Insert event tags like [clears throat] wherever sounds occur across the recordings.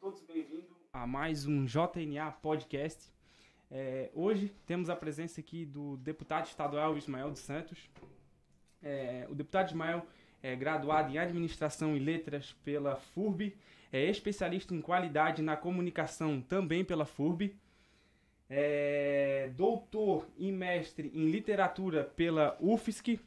todos bem-vindos a mais um JNA Podcast. É, hoje temos a presença aqui do deputado estadual Ismael dos Santos. É, o deputado Ismael é graduado em Administração e Letras pela FURB, é especialista em qualidade na comunicação também pela FURB, é doutor e mestre em literatura pela UFSC.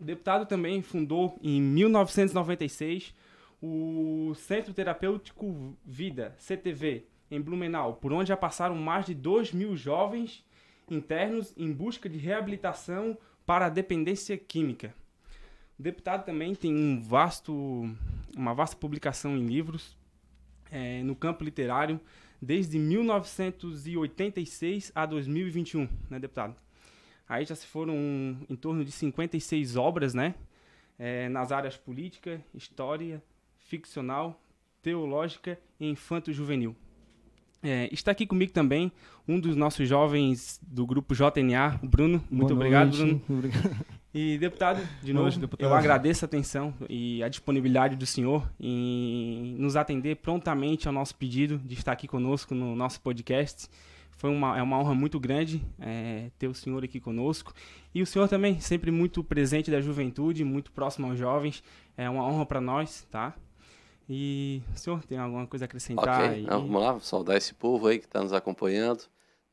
O deputado também fundou em 1996 o Centro Terapêutico Vida, CTV, em Blumenau, por onde já passaram mais de 2 mil jovens internos em busca de reabilitação para a dependência química. O deputado também tem um vasto, uma vasta publicação em livros é, no campo literário desde 1986 a 2021, né, deputado? Aí já se foram em torno de 56 obras, né? É, nas áreas política, história, ficcional, teológica e infanto-juvenil. É, está aqui comigo também um dos nossos jovens do grupo JNA, o Bruno. Muito Boa obrigado, noite. Bruno. [laughs] E deputado, de novo, noite, eu agradeço a atenção e a disponibilidade do senhor em nos atender prontamente ao nosso pedido de estar aqui conosco no nosso podcast. Foi uma, é uma honra muito grande é, ter o senhor aqui conosco. E o senhor também, sempre muito presente da juventude, muito próximo aos jovens. É uma honra para nós, tá? E o senhor tem alguma coisa a acrescentar? Ok, aí? então, vamos lá, saudar esse povo aí que está nos acompanhando.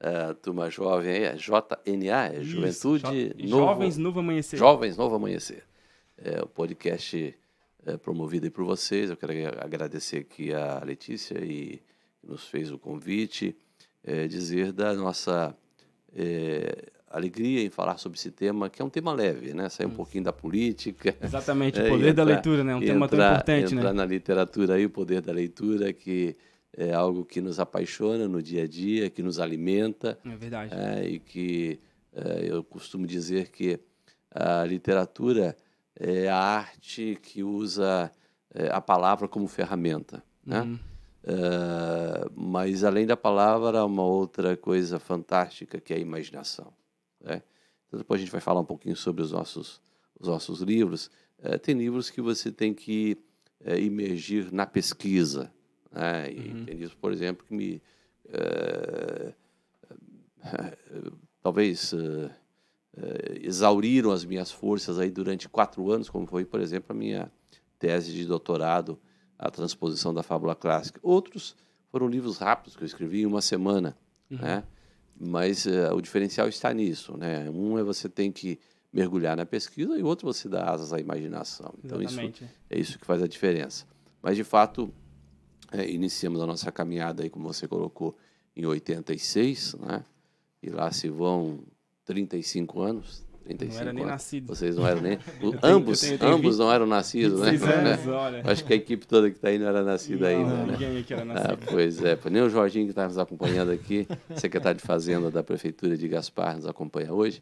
É, turma jovem aí, é JNA, é Isso, Juventude Jo- Novo, Jovens Novo Amanhecer. Jovens Novo Amanhecer. É o podcast é, promovido aí por vocês. Eu quero ag- agradecer aqui a Letícia e que nos fez o convite, é, dizer da nossa é, alegria em falar sobre esse tema, que é um tema leve, né? Sair um pouquinho da política, Exatamente, o [laughs] É, poder da leitura, né? Um tema tão importante, entrar né? na literatura aí, o poder da leitura, que é algo que nos apaixona no dia a dia, que nos alimenta, É verdade. é, e que é, eu costumo dizer que a literatura é a arte que usa é, a palavra como ferramenta, né? Uhum. É, mas além da palavra, uma outra coisa fantástica que é a imaginação. Né? Então, depois a gente vai falar um pouquinho sobre os nossos, os nossos livros. É, tem livros que você tem que é, imergir na pesquisa. Né? E Uhum. tem livros, por exemplo, que me. é, talvez é, é, exauriram as minhas forças aí durante quatro anos, como foi, por exemplo, a minha tese de doutorado, a transposição da fábula clássica. Outros foram livros rápidos que eu escrevi em uma semana, né? Mas eh, o diferencial está nisso, né? Um é você tem que mergulhar na pesquisa e o outro você dá asas à imaginação. Então isso é isso que faz a diferença. Mas de fato eh, iniciamos a nossa caminhada aí, como você colocou, em 86, né? E lá se vão 35 anos. 35 Não era nem nascido. Vocês não eram nem. tenho- ambos, [laughs] eu tenho- eu tenho ambos não eram nascidos, né? 26 anos, [laughs] olha. Acho que a equipe toda que está aí não era nascida ainda, Não, né? Ninguém aqui era Ah, nascido. pois é, nem o Jorginho que está nos acompanhando aqui, [laughs] secretário de Fazenda da Prefeitura de Gaspar, nos acompanha hoje.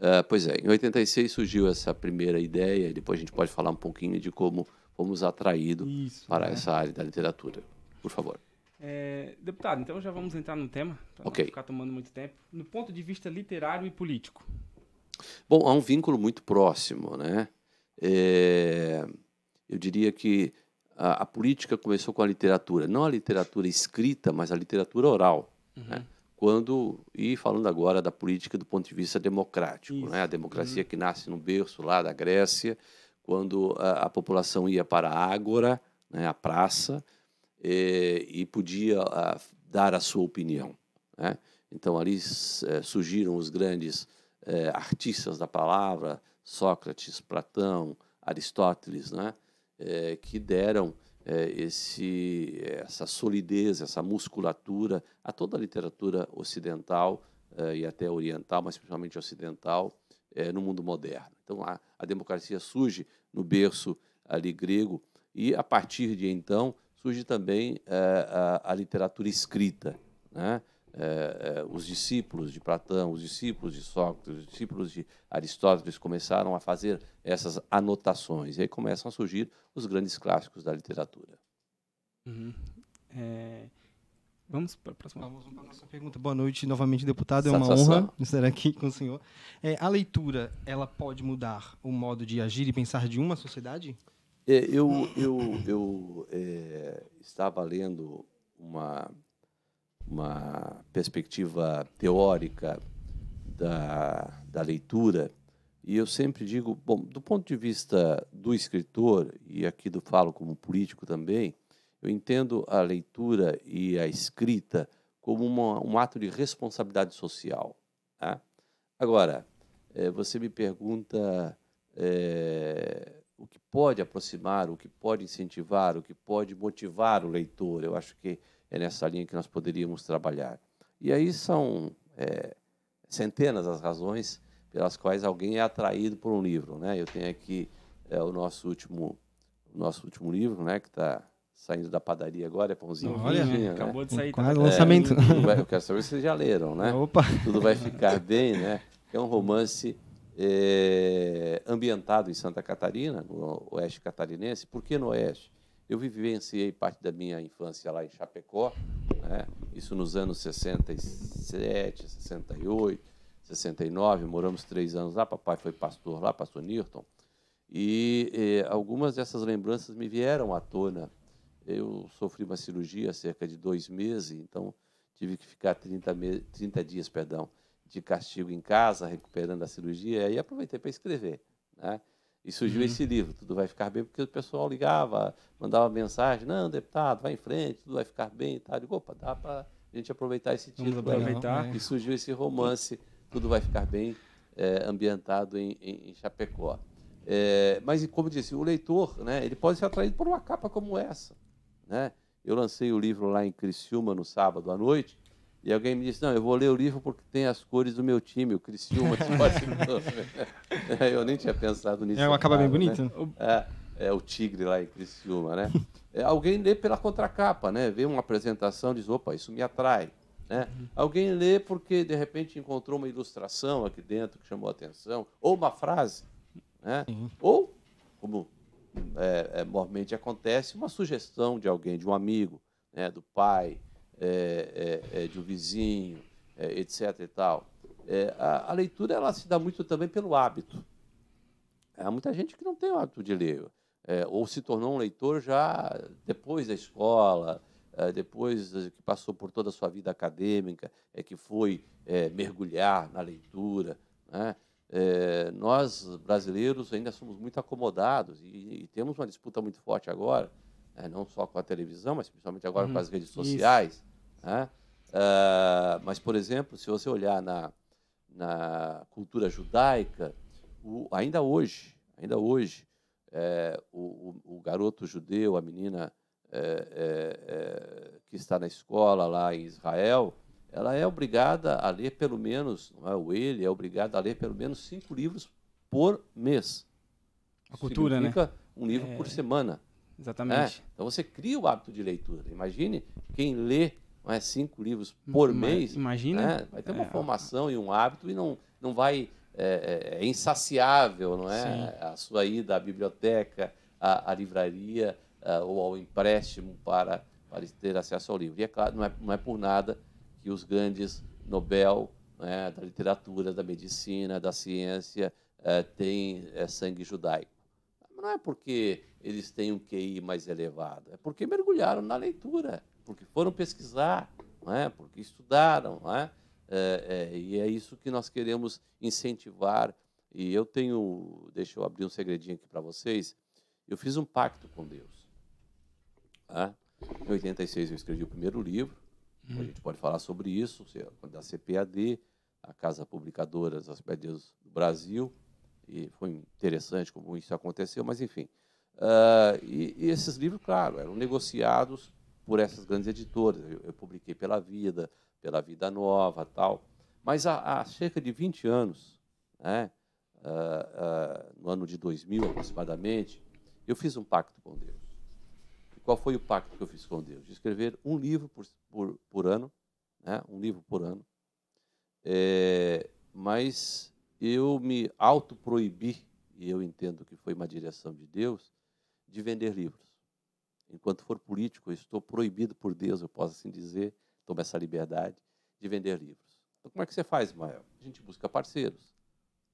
Ah, pois é, em 86 surgiu essa primeira ideia, e depois a gente pode falar um pouquinho de como fomos atraídos para né? essa área da literatura. Por favor. É, deputado, então já vamos entrar no tema, para Ok. não ficar tomando muito tempo. No ponto de vista literário e político. Bom, há um vínculo muito próximo, né? É, eu diria que a, a política começou com a literatura, não a literatura escrita, mas a literatura oral. né? Quando e falando agora da política do ponto de vista democrático, Isso. né? A democracia que nasce no berço lá da Grécia, quando a, a população ia para a ágora, né? A praça eh, e podia ah, dar a sua opinião. Né? Então ali eh, surgiram os grandes eh, artistas da palavra, Sócrates, Platão, Aristóteles, né? eh, que deram eh, esse, essa solidez, essa musculatura a toda a literatura ocidental e até oriental, mas principalmente ocidental, no mundo moderno. Então a, a democracia surge no berço ali grego e a partir de então surge também a, a literatura escrita, né? Eh, eh, os discípulos de Platão, os discípulos de Sócrates, os discípulos de Aristóteles começaram a fazer essas anotações. E aí começam a surgir os grandes clássicos da literatura. Uhum. É, vamos para a próxima. Vamos para a nossa pergunta. Boa noite novamente, deputado. É uma Satisfação. honra estar aqui com o senhor. É, a leitura, ela pode mudar o modo de agir e pensar de uma sociedade? É, eu eu, eu é, estava lendo uma, uma perspectiva teórica da, da leitura e eu sempre digo, bom, do ponto de vista do escritor, e aqui do falo como político também, eu entendo a leitura e a escrita como uma, um ato de responsabilidade social. Tá? Agora, é, você me pergunta é, o que pode aproximar, o que pode incentivar, o que pode motivar o leitor. Eu acho que é nessa linha que nós poderíamos trabalhar. E aí são é, centenas as razões pelas quais alguém é atraído por um livro. Né? Eu tenho aqui é, o nosso último, o nosso último livro, né, que está saindo da padaria agora, é pãozinho Olha, né? acabou de sair. Quase tá? lançamento. Vai, eu quero saber se vocês já leram, né? [laughs] Opa! Tudo vai ficar bem, né? É um romance é, ambientado em Santa Catarina, no oeste catarinense. Por que no oeste? Eu vivenciei parte da minha infância lá em Chapecó, né? isso nos anos 67, 68, 69. Moramos três anos lá. Papai foi pastor lá, pastor Newton. E eh, algumas dessas lembranças me vieram à tona eu sofri uma cirurgia há cerca de dois meses, então tive que ficar 30, me 30 dias perdão, de castigo em casa, recuperando a cirurgia, e aí aproveitei para escrever. Né? E surgiu uhum. esse livro, Tudo Vai Ficar Bem, porque o pessoal ligava, mandava mensagem, não, deputado, vai em frente, tudo vai ficar bem e tal. Eu digo, opa, dá para a gente aproveitar esse título. aproveitar. E surgiu esse romance, Tudo Vai Ficar Bem, é, ambientado em, em, em Chapecó. É, mas, como disse, o leitor, né, ele pode ser atraído por uma capa como essa. Né? Eu lancei o livro lá em Criciúma no sábado à noite, e alguém me disse, não, eu vou ler o livro porque tem as cores do meu time, o Criciúma [laughs] [laughs] Eu nem tinha pensado nisso. É, acaba bem bonito. Né? É, é, o tigre lá em Criciúma, né? [laughs] É, alguém lê pela contracapa, né? Vê uma apresentação e diz, opa, isso me atrai. Né? Uhum. Alguém lê porque, de repente, encontrou uma ilustração aqui dentro que chamou a atenção, ou uma frase, né? Ou, como é, é, normalmente acontece uma sugestão de alguém, de um amigo, né, do pai, é, é, é de um vizinho, é, etc. E tal. A, a, leitura ela se dá muito também pelo hábito. Há muita gente que não tem o hábito de ler, ou se tornou um leitor já depois da escola, depois que passou por toda a sua vida acadêmica, é que foi mergulhar na leitura. Né? É, nós, brasileiros, ainda somos muito acomodados e, e temos uma disputa muito forte agora, né, não só com a televisão, mas principalmente agora uhum, com as redes sociais. Né? Uh, mas, por exemplo, se você olhar na, na cultura judaica, o, ainda hoje, ainda hoje, é, o, o, o, garoto judeu, a menina é, é, é que está na escola lá em Israel, ela é obrigada a ler pelo menos, não é, o ele é obrigado a ler pelo menos cinco livros por mês. A cultura, né? Significa né? um livro é... por semana. Exatamente. É? Então você cria o hábito de leitura. Imagine quem lê não é, cinco livros por Mas, mês. Imagina. Né? Vai ter uma é, formação e um hábito e não, não vai. É, é, é insaciável, não é? Sim. A sua ida à biblioteca, à, à livraria uh, ou ao empréstimo para, para ter acesso ao livro. E é claro, não é, não é por nada que os grandes Nobel né, da literatura, da medicina, da ciência é, têm é, sangue judaico. Não é porque eles têm um QI mais elevado, é porque mergulharam na leitura, porque foram pesquisar, não é? porque estudaram. Não é? É, é, e é isso que nós queremos incentivar. E eu tenho, deixa eu abrir um segredinho aqui para vocês, eu fiz um pacto com Deus. Tá? Em 86 eu escrevi o primeiro livro, Hum. A gente pode falar sobre isso, da CPAD, a Casa Publicadora das Médias do Brasil, e foi interessante como isso aconteceu, mas enfim. Uh, e, e, esses livros, claro, eram negociados por essas grandes editoras. Eu, eu publiquei pela Vida, pela Vida Nova tal. Mas há, há cerca de 20 anos, né, uh, uh, no ano de 2000 aproximadamente, eu fiz um pacto com Deus. Qual foi o pacto que eu fiz com Deus? De escrever um livro por, por, por ano, né? um livro por ano. É, mas eu me autoproibi, e eu entendo que foi uma direção de Deus, de vender livros. Enquanto for político, eu estou proibido por Deus, eu posso assim dizer, tomo essa liberdade de vender livros. Então, como é que você faz, Mael? A gente busca parceiros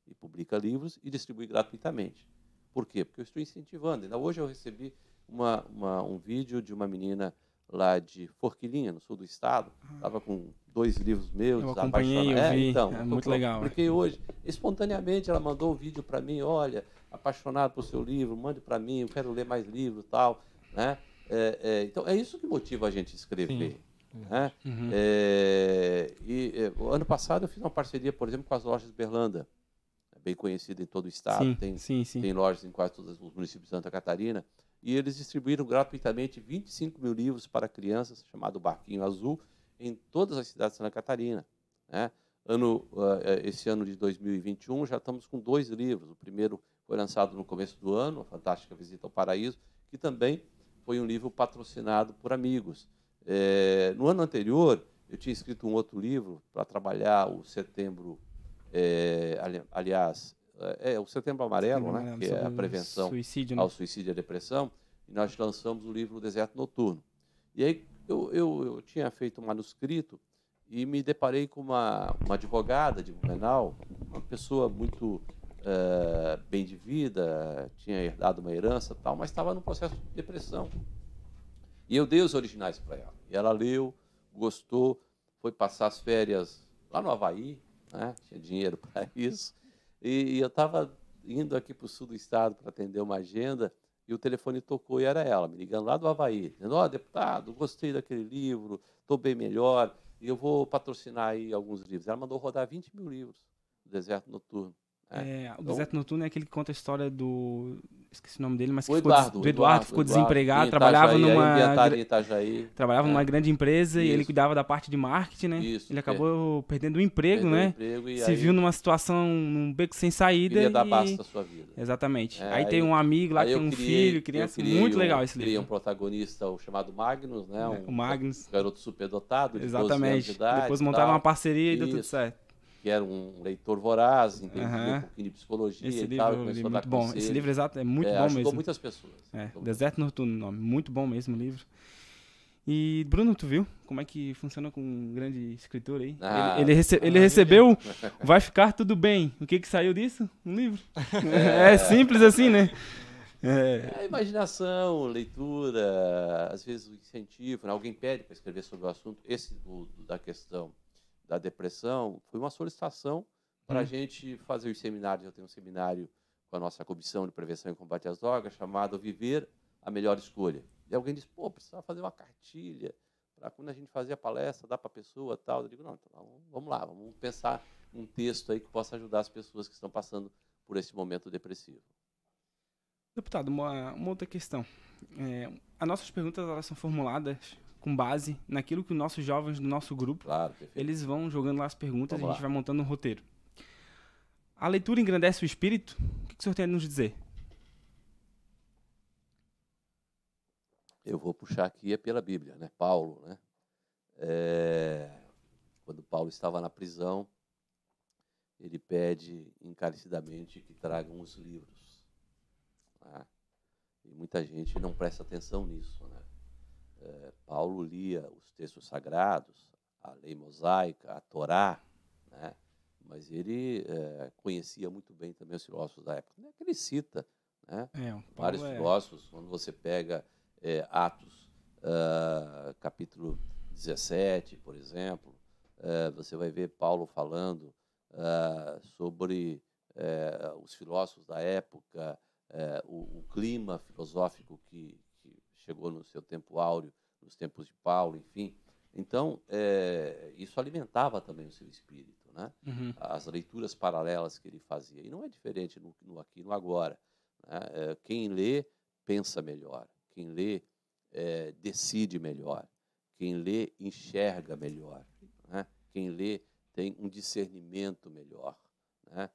e publica livros e distribui gratuitamente. Por quê? Porque eu estou incentivando. Ainda hoje eu recebi uma, uma, um vídeo de uma menina lá de Forquilinha, no sul do estado. Estava com dois livros meus. Eu acompanhei, eu é, vi. Então, é muito legal. Porque hoje, espontaneamente, ela mandou um vídeo para mim, olha, apaixonado por seu livro, mande para mim, eu quero ler mais livros tal. Né? É, é, então, é isso que motiva a gente escrever. Né? Uhum. É, e é, ano passado eu fiz uma parceria, por exemplo, com as lojas Berlanda, é bem conhecida em todo o estado. Sim, tem, sim, sim. tem lojas em quase todos os municípios de Santa Catarina e eles distribuíram gratuitamente 25 mil livros para crianças, chamado Barquinho Azul, em todas as cidades de Santa Catarina. Né? Ano, uh, esse ano de 2021 já estamos com dois livros. O primeiro foi lançado no começo do ano, A Fantástica Visita ao Paraíso, que também foi um livro patrocinado por amigos. É, no ano anterior, eu tinha escrito um outro livro para trabalhar o setembro, é, ali, aliás, é, é, o Setembro Amarelo, Setembro né, que é a prevenção suicídio, né? ao suicídio e à depressão, e nós lançamos o livro Deserto Noturno. E aí eu, eu, eu tinha feito um manuscrito e me deparei com uma, uma advogada de Blumenau, uma pessoa muito é, bem de vida, tinha herdado uma herança tal, mas estava num processo de depressão. E eu dei os originais para ela. E ela leu, gostou, foi passar as férias lá no Havaí, né? tinha dinheiro [laughs] para isso. E, e eu estava indo aqui para o sul do estado para atender uma agenda e o telefone tocou e era ela, me ligando lá do Havaí, dizendo, ó, oh, deputado, gostei daquele livro, estou bem melhor, e eu vou patrocinar aí alguns livros. Ela mandou rodar 20 mil livros do Deserto Noturno. Né? É, o então, Deserto Noturno é aquele que conta a história do esqueci o nome dele, mas que ficou, Eduardo, do Eduardo, ficou Eduardo, desempregado, trabalhava numa Itajaí, trabalhava é. numa grande empresa Isso. e ele cuidava da parte de marketing, né? Isso, ele acabou é. perdendo o emprego, né? O emprego, Se viu numa situação num beco sem saída queria e dar basta a sua vida. Exatamente. É, aí, aí, tem um amigo lá que tem um criei, filho, criança, muito um, legal esse livro. Criei um protagonista o chamado Magnus, né? Um, o Magnus, garoto superdotado de Exatamente. Depois montaram uma parceria e deu tudo certo que era um leitor voraz, entendia uhum. um pouquinho de psicologia Esse e livro, tal, dar muito bom. Conselho. Esse livro exato é muito é, bom mesmo. muitas pessoas. É, Deserto Noturno, nome, muito bom mesmo o livro. E Bruno, tu viu como é que funciona com um grande escritor aí? Ah, ele, ele, rece ele recebeu [laughs] Vai Ficar Tudo Bem. O que que saiu disso? Um livro. É, é simples assim, né? É. é imaginação, leitura, às vezes o incentivo, né? alguém pede para escrever sobre o assunto. Esse do, da questão da depressão foi uma solicitação para a hum. gente fazer os seminários. Eu tenho um seminário com a nossa Comissão de Prevenção e Combate às Drogas chamado Viver a Melhor Escolha. E alguém disse, pô, precisava fazer uma cartilha para quando a gente fazia a palestra, dar para a pessoa tal. Eu digo, não, então, vamos lá, vamos pensar um texto aí que possa ajudar as pessoas que estão passando por esse momento depressivo. Deputado, uma, uma outra questão. É, as nossas perguntas elas são formuladas com base naquilo que os nossos jovens do nosso grupo, claro, eles vão jogando lá as perguntas Vamos e a gente lá. vai montando um roteiro. A leitura engrandece o espírito? O que, que o senhor tem a nos dizer? Eu vou puxar aqui é pela Bíblia, né? Paulo, né? É... Quando Paulo estava na prisão, ele pede encarecidamente que tragam os livros. Né? E muita gente não presta atenção nisso, né? É, Paulo lia os textos sagrados, a lei mosaica, a Torá, né? mas ele é, conhecia muito bem também os filósofos da época. Não é que ele cita né? É, vários é... filósofos, quando você pega é, Atos, uh, capítulo 17, por exemplo, uh, você vai ver Paulo falando uh, sobre os filósofos da época, o, o, clima filosófico que, chegou no seu tempo áureo, nos tempos de Paulo, enfim. Então, é, isso alimentava também o seu espírito, né? Uhum. As leituras paralelas que ele fazia. E não é diferente no, no aqui no agora. Né? É, quem lê, pensa melhor. Quem lê, é, decide melhor. Quem lê, enxerga melhor. Né? Quem lê, tem um discernimento melhor. Né?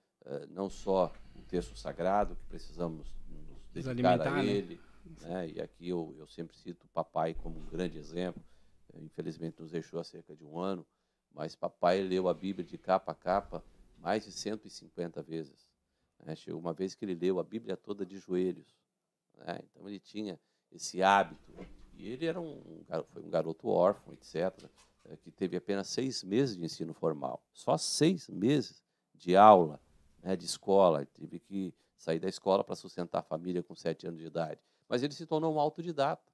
Não só o texto sagrado, que precisamos nos dedicar a né? ele, né? E aqui eu, eu sempre cito o papai como um grande exemplo. Infelizmente nos deixou há cerca de um ano, mas papai leu a Bíblia de capa a capa mais de 150 vezes. Né? Chegou uma vez que ele leu a Bíblia toda de joelhos. Né? Então ele tinha esse hábito. E ele era um, foi um garoto órfão, etc., eh, que teve apenas seis meses de ensino formal. Só seis meses de aula, né, de escola. Teve que sair da escola para sustentar a família com sete anos de idade. Mas ele se tornou um autodidata,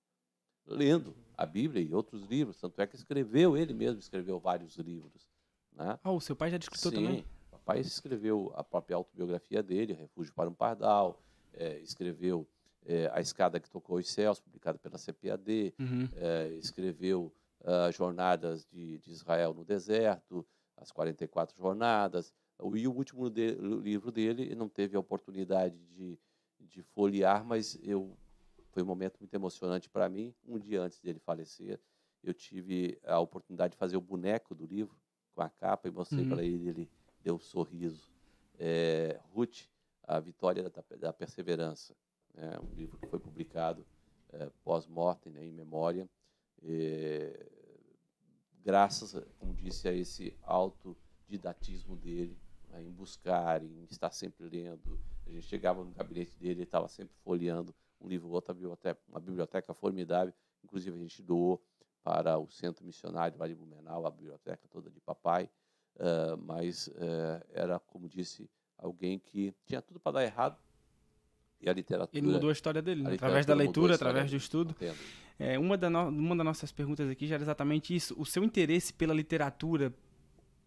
lendo a Bíblia e outros livros. Tanto é que escreveu, ele mesmo escreveu vários livros. Né? Ah, o seu pai já escritor Sim, também? o papai escreveu a própria autobiografia dele, Refúgio para um Pardal, é, escreveu é, A Escada que Tocou os Céus, publicada pela CPAD, Uhum. é, escreveu ah, Jornadas de, de Israel no Deserto, as 44 Jornadas, e o último de- o livro dele não teve a oportunidade de, de folhear, mas eu foi um momento muito emocionante para mim. Um dia antes dele falecer, eu tive a oportunidade de fazer o boneco do livro com a capa e mostrei Uhum. para ele, ele deu um sorriso. É, Ruth, a vitória da, da perseverança, é um livro que foi publicado é, pós-mortem, né, em memória, é, graças, como disse, a esse autodidatismo dele, né, em buscar, em estar sempre lendo. A gente chegava no gabinete dele, ele estava sempre folheando um livro ou outra biblioteca, uma biblioteca formidável. Inclusive, a gente doou para o Centro Missionário de Blumenau, a biblioteca toda de papai. Ah, mas eh, era, como disse, alguém que tinha tudo para dar errado. E a literatura. Ele mudou a história dele, a né? através da leitura, através do estudo. É, uma, da no- uma das nossas perguntas aqui já era exatamente isso. O seu interesse pela literatura,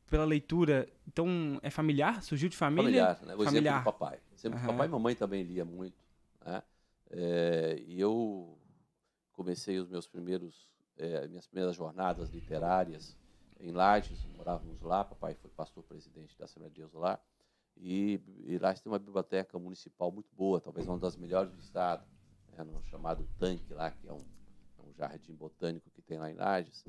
pela leitura, então é familiar? Surgiu de família? Familiar, né? O Familiar. exemplo do papai. O exemplo do Aham. papai e mamãe também lia muito. Né? É, e eu comecei os meus primeiros, é, minhas primeiras jornadas literárias em Lages, morávamos lá, papai foi pastor presidente da Assembleia de Deus lá, e, e Lages tem uma biblioteca municipal muito boa, talvez uma das melhores do estado, né, no chamado Tanque lá, que é um, é um jardim botânico que tem lá em Lages,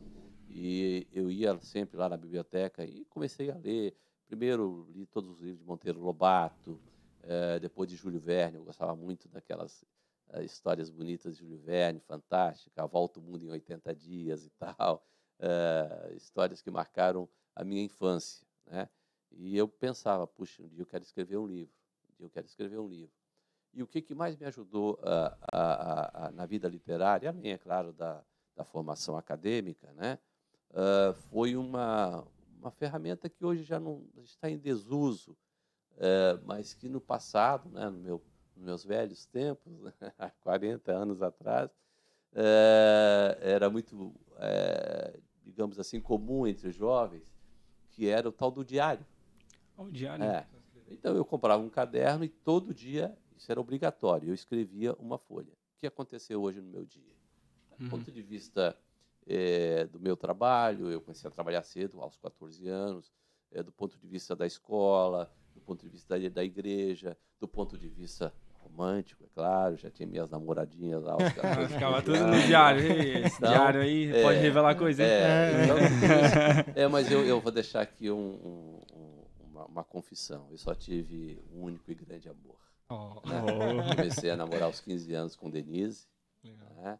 e eu ia sempre lá na biblioteca e comecei a ler, primeiro li todos os livros de Monteiro Lobato, eh, depois de Júlio Verne, eu gostava muito daquelas histórias bonitas de Júlio Verne, fantástica, A Volta ao Mundo em 80 Dias e tal, [laughs] eh, histórias que marcaram a minha infância, né? E eu pensava, puxa, um dia eu quero escrever um livro, um dia eu quero escrever um livro. E o que, que mais me ajudou ah, a- a- a- na vida literária, além, é claro, da, da formação acadêmica, né? Ah, foi uma, uma ferramenta que hoje já não está em desuso, eh, mas que no passado, né, no meu, meus velhos tempos, [laughs] há 40 anos atrás, eh, era muito, eh, digamos assim, comum entre os jovens, que era o tal do diário. O diário. É. Então eu comprava um caderno e todo dia, isso era obrigatório, eu escrevia uma folha. O que aconteceu hoje no meu dia? Do Uhum. ponto de vista eh, do meu trabalho, eu comecei a trabalhar cedo, aos 14 anos, eh, do ponto de vista da escola, do ponto de vista da, da igreja, do ponto de vista romântico, é claro, já tinha minhas namoradinhas lá aos 14 [laughs] Ficava tudo no diário. Esse Então, diário aí é, pode revelar coisa, hein? É, então, tudo [laughs] isso- é, mas eu, eu vou deixar aqui um- um- um- uma, uma confissão. Eu só tive um único e grande amor. Ó, né? Oh. Comecei a namorar aos 15 anos com Denise. legal. né?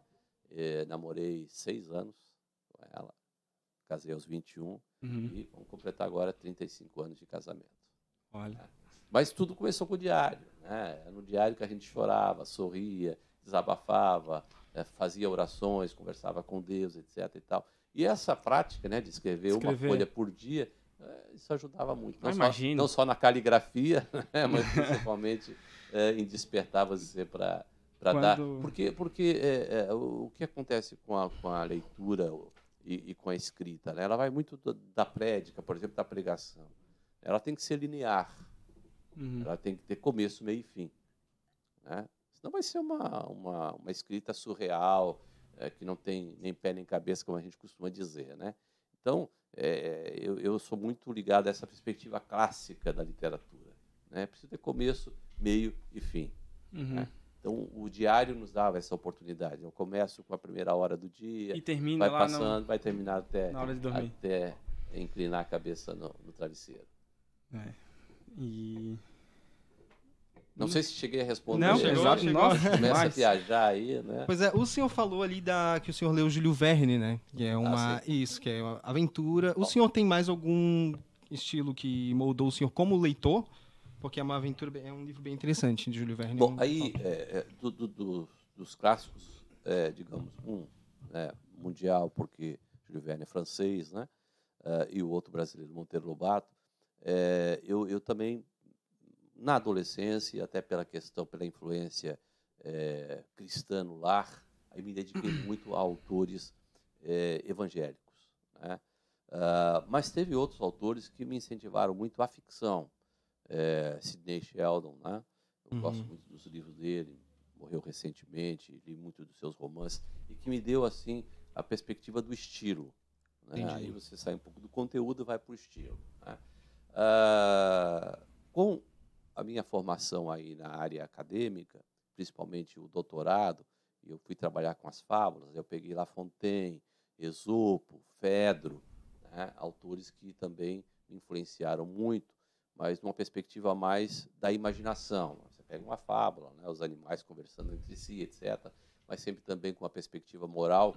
Eh, namorei seis anos com ela. Casei aos 21 Uhum. e vamos completar agora 35 anos de casamento. Olha. Mas tudo começou com o diário. Né? Era diário que a gente chorava, sorria, desabafava, eh, fazia orações, conversava com Deus, etc. E, tal. e essa prática né, de escrever, uma Escrever. folha por dia, eh, isso ajudava muito. Não, só, imagino. não só na caligrafia, [laughs] né, mas principalmente eh, em despertar você para dar. Quando- Porque, porque eh, o que acontece com a, com a leitura e, e com a escrita? né? Ela vai muito da prédica, por exemplo, da pregação. Ela tem que ser linear. Uhum. Ela tem que ter começo, meio e fim. Né? Senão vai ser uma, uma, uma escrita surreal, eh, que não tem nem pé nem cabeça, como a gente costuma dizer. Né? Então, eh, eu, eu sou muito ligado a essa perspectiva clássica da literatura. Né? Precisa ter começo, meio e fim. Uhum. Então, o diário nos dava essa oportunidade. Eu começo com a primeira hora do dia, E termina vai passando, vai terminar até, até inclinar a cabeça no, no travesseiro. no... É. E... Não sei se cheguei a responder. Não, chegou, exato. chegou. Nossa, Começa a viajar aí, né? Pois é, o senhor falou ali da que o senhor leu Júlio Verne, né? Que é uma. isso, que é uma aventura. O senhor tem mais algum estilo que moldou o senhor como leitor? Porque é uma aventura, é um livro bem interessante de Júlio Verne. Bom, aí, é, é, do- do- do- dos clássicos, é, digamos, um né, mundial, porque Júlio Verne é francês, né? é, e o outro brasileiro, Monteiro Lobato, é, eu, eu também na adolescência, até pela questão, pela influência é, cristã no lar, aí me dediquei [clears throat] muito a autores é, evangélicos. Né? Uh, mas teve outros autores que me incentivaram muito a ficção. É, Sidney Sheldon, né? eu uhum. gosto muito dos livros dele, morreu recentemente, li muito dos seus romances, e que me deu assim a perspectiva do estilo. Né? Aí você sai um pouco do conteúdo e vai para o estilo. Né? Uh, com a minha formação aí na área acadêmica, principalmente o doutorado, eu fui trabalhar com as fábulas, eu peguei La Fontaine, Esopo, Fedro, né? autores que também me influenciaram muito, mas numa perspectiva mais da imaginação. Você pega uma fábula, né? os animais conversando entre si, etc., mas sempre também com uma perspectiva moral.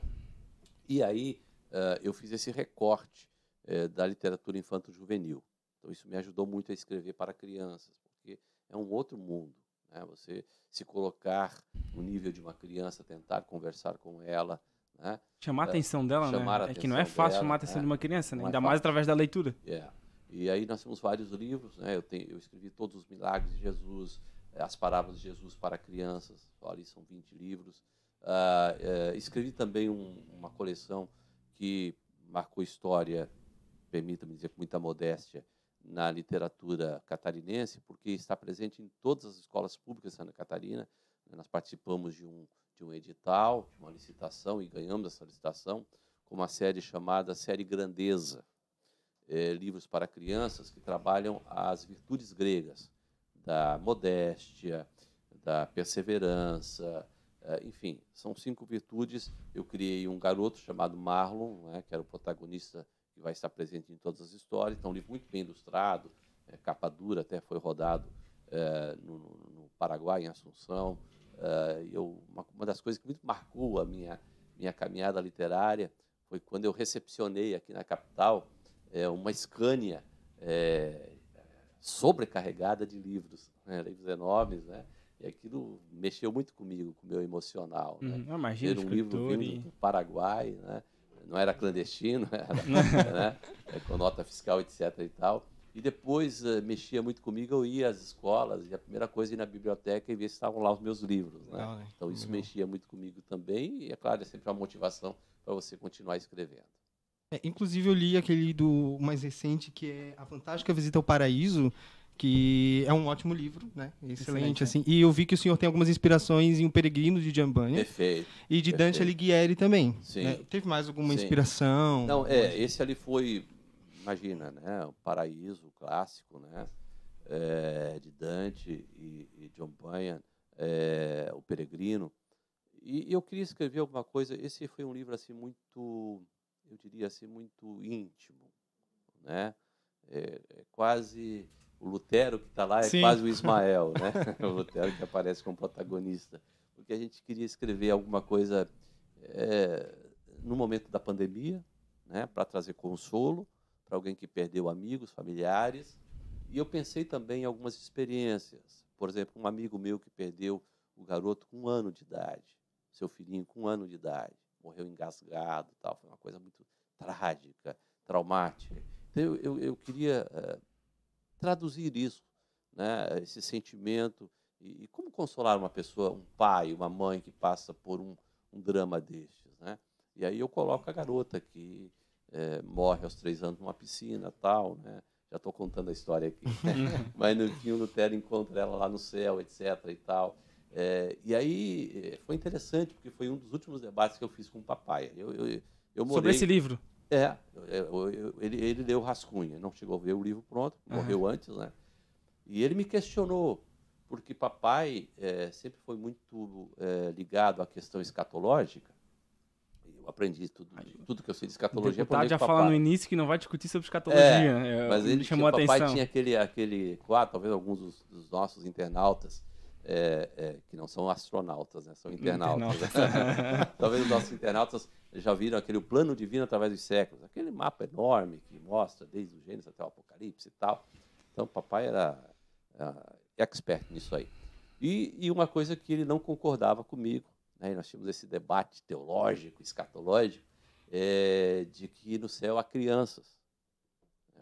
E aí uh, eu fiz esse recorte uh, da literatura infanto-juvenil. Então isso me ajudou muito a escrever para crianças, porque é um outro mundo. Né? Você se colocar no nível de uma criança, tentar conversar com ela, né? Chamar a atenção dela, né? chamar né? É que não é fácil dela, chamar a atenção é, de uma criança, né? É Ainda fácil. mais através da leitura. É. E aí nós temos vários livros, né? Eu, tenho, eu escrevi todos os milagres de Jesus, eh, as parábolas de Jesus para crianças, ali são 20 livros. Uh, uh, escrevi também um, uma coleção que marcou história, permita-me dizer com muita modéstia, na literatura catarinense, porque está presente em todas as escolas públicas de Santa Catarina. Nós participamos de um, de um edital, de uma licitação, e ganhamos essa licitação com uma série chamada Série Grandeza, é, livros para crianças que trabalham as virtudes gregas, da modéstia, da perseverança, é, enfim, são cinco virtudes. Eu criei um garoto chamado Marlon, né, que era o protagonista que vai estar presente em todas as histórias. Então, um livro muito bem ilustrado, é, capa dura, até foi rodado é, no, no, Paraguai, em Assunção. É, eu, uma, uma, das coisas que muito marcou a minha, minha caminhada literária foi quando eu recepcionei aqui na capital é, uma Scania é, sobrecarregada de livros, né, livros enormes, né? E aquilo mexeu muito comigo, com o meu emocional. Né? Hum, imagina, Ter um livro vindo e... do Paraguai, né? Não era clandestino, [laughs] era, né? É, com nota fiscal, etc. e tal. E depois uh, mexia muito comigo, eu ia às escolas e a primeira coisa ia na biblioteca e ver se estavam lá os meus livros. Né? Legal, né? Então isso Legal. mexia muito comigo também e, é claro, é sempre uma motivação para você continuar escrevendo. É, inclusive eu li aquele do mais recente que é A Fantástica Visita ao Paraíso, que é um ótimo livro, né? Excelente, Excelente assim. E eu vi que o senhor tem algumas inspirações em O Peregrino de Giambanha. Perfeito. E de perfeito. Dante Alighieri também. Sim. Né? Teve mais alguma Sim. inspiração? Não, é, esse ali foi, imagina, né? O Paraíso clássico, né? É, de Dante e, e Giambanha, é, O Peregrino. E, e eu queria escrever alguma coisa. Esse foi um livro assim muito, eu diria assim, muito íntimo, né? é, é quase o Lutero que está lá é Sim. quase o Ismael, né? [laughs] [laughs] o Lutero que aparece como protagonista. Porque a gente queria escrever alguma coisa é, no momento da pandemia, né? Para trazer consolo para alguém que perdeu amigos, familiares. E eu pensei também em algumas experiências. Por exemplo, um amigo meu que perdeu o garoto com um ano de idade, seu filhinho com um ano de idade, morreu engasgado, tal. Foi uma coisa muito trágica, traumática. Então eu, eu, eu queria uh, traduzir isso, né, esse sentimento, e, e, como consolar uma pessoa, um pai, uma mãe que passa por um, um drama destes. Né? E aí eu coloco a garota que é, morre aos três anos numa piscina tal, né? já estou contando a história aqui, [laughs] mas no fim o Lutero encontra ela lá no céu, etc. e tal. É, e aí foi interessante, porque foi um dos últimos debates que eu fiz com o papai. Eu, eu, eu morei... Sobre esse livro? É, eu, ele, ele leu Rascunha, não chegou a ver o livro pronto, morreu uhum. antes, né? E ele me questionou, porque papai é, sempre foi muito é, ligado à questão escatológica. Eu aprendi tudo, tudo que eu sei de escatologia. O deputado já fala no início que não vai discutir sobre escatologia. É, mas ele chamou tinha, a atenção. Papai tinha aquele, aquele quadro, talvez alguns dos, dos nossos internautas, é, é, que não são astronautas, né? são internautas. internautas. [laughs] Talvez os nossos internautas já viram aquele plano divino através dos séculos, aquele mapa enorme que mostra desde o Gênesis até o Apocalipse e tal. Então, papai era expert nisso aí. E, e, uma coisa que ele não concordava comigo, né? nós tínhamos esse debate teológico, escatológico, é, de que no céu há crianças.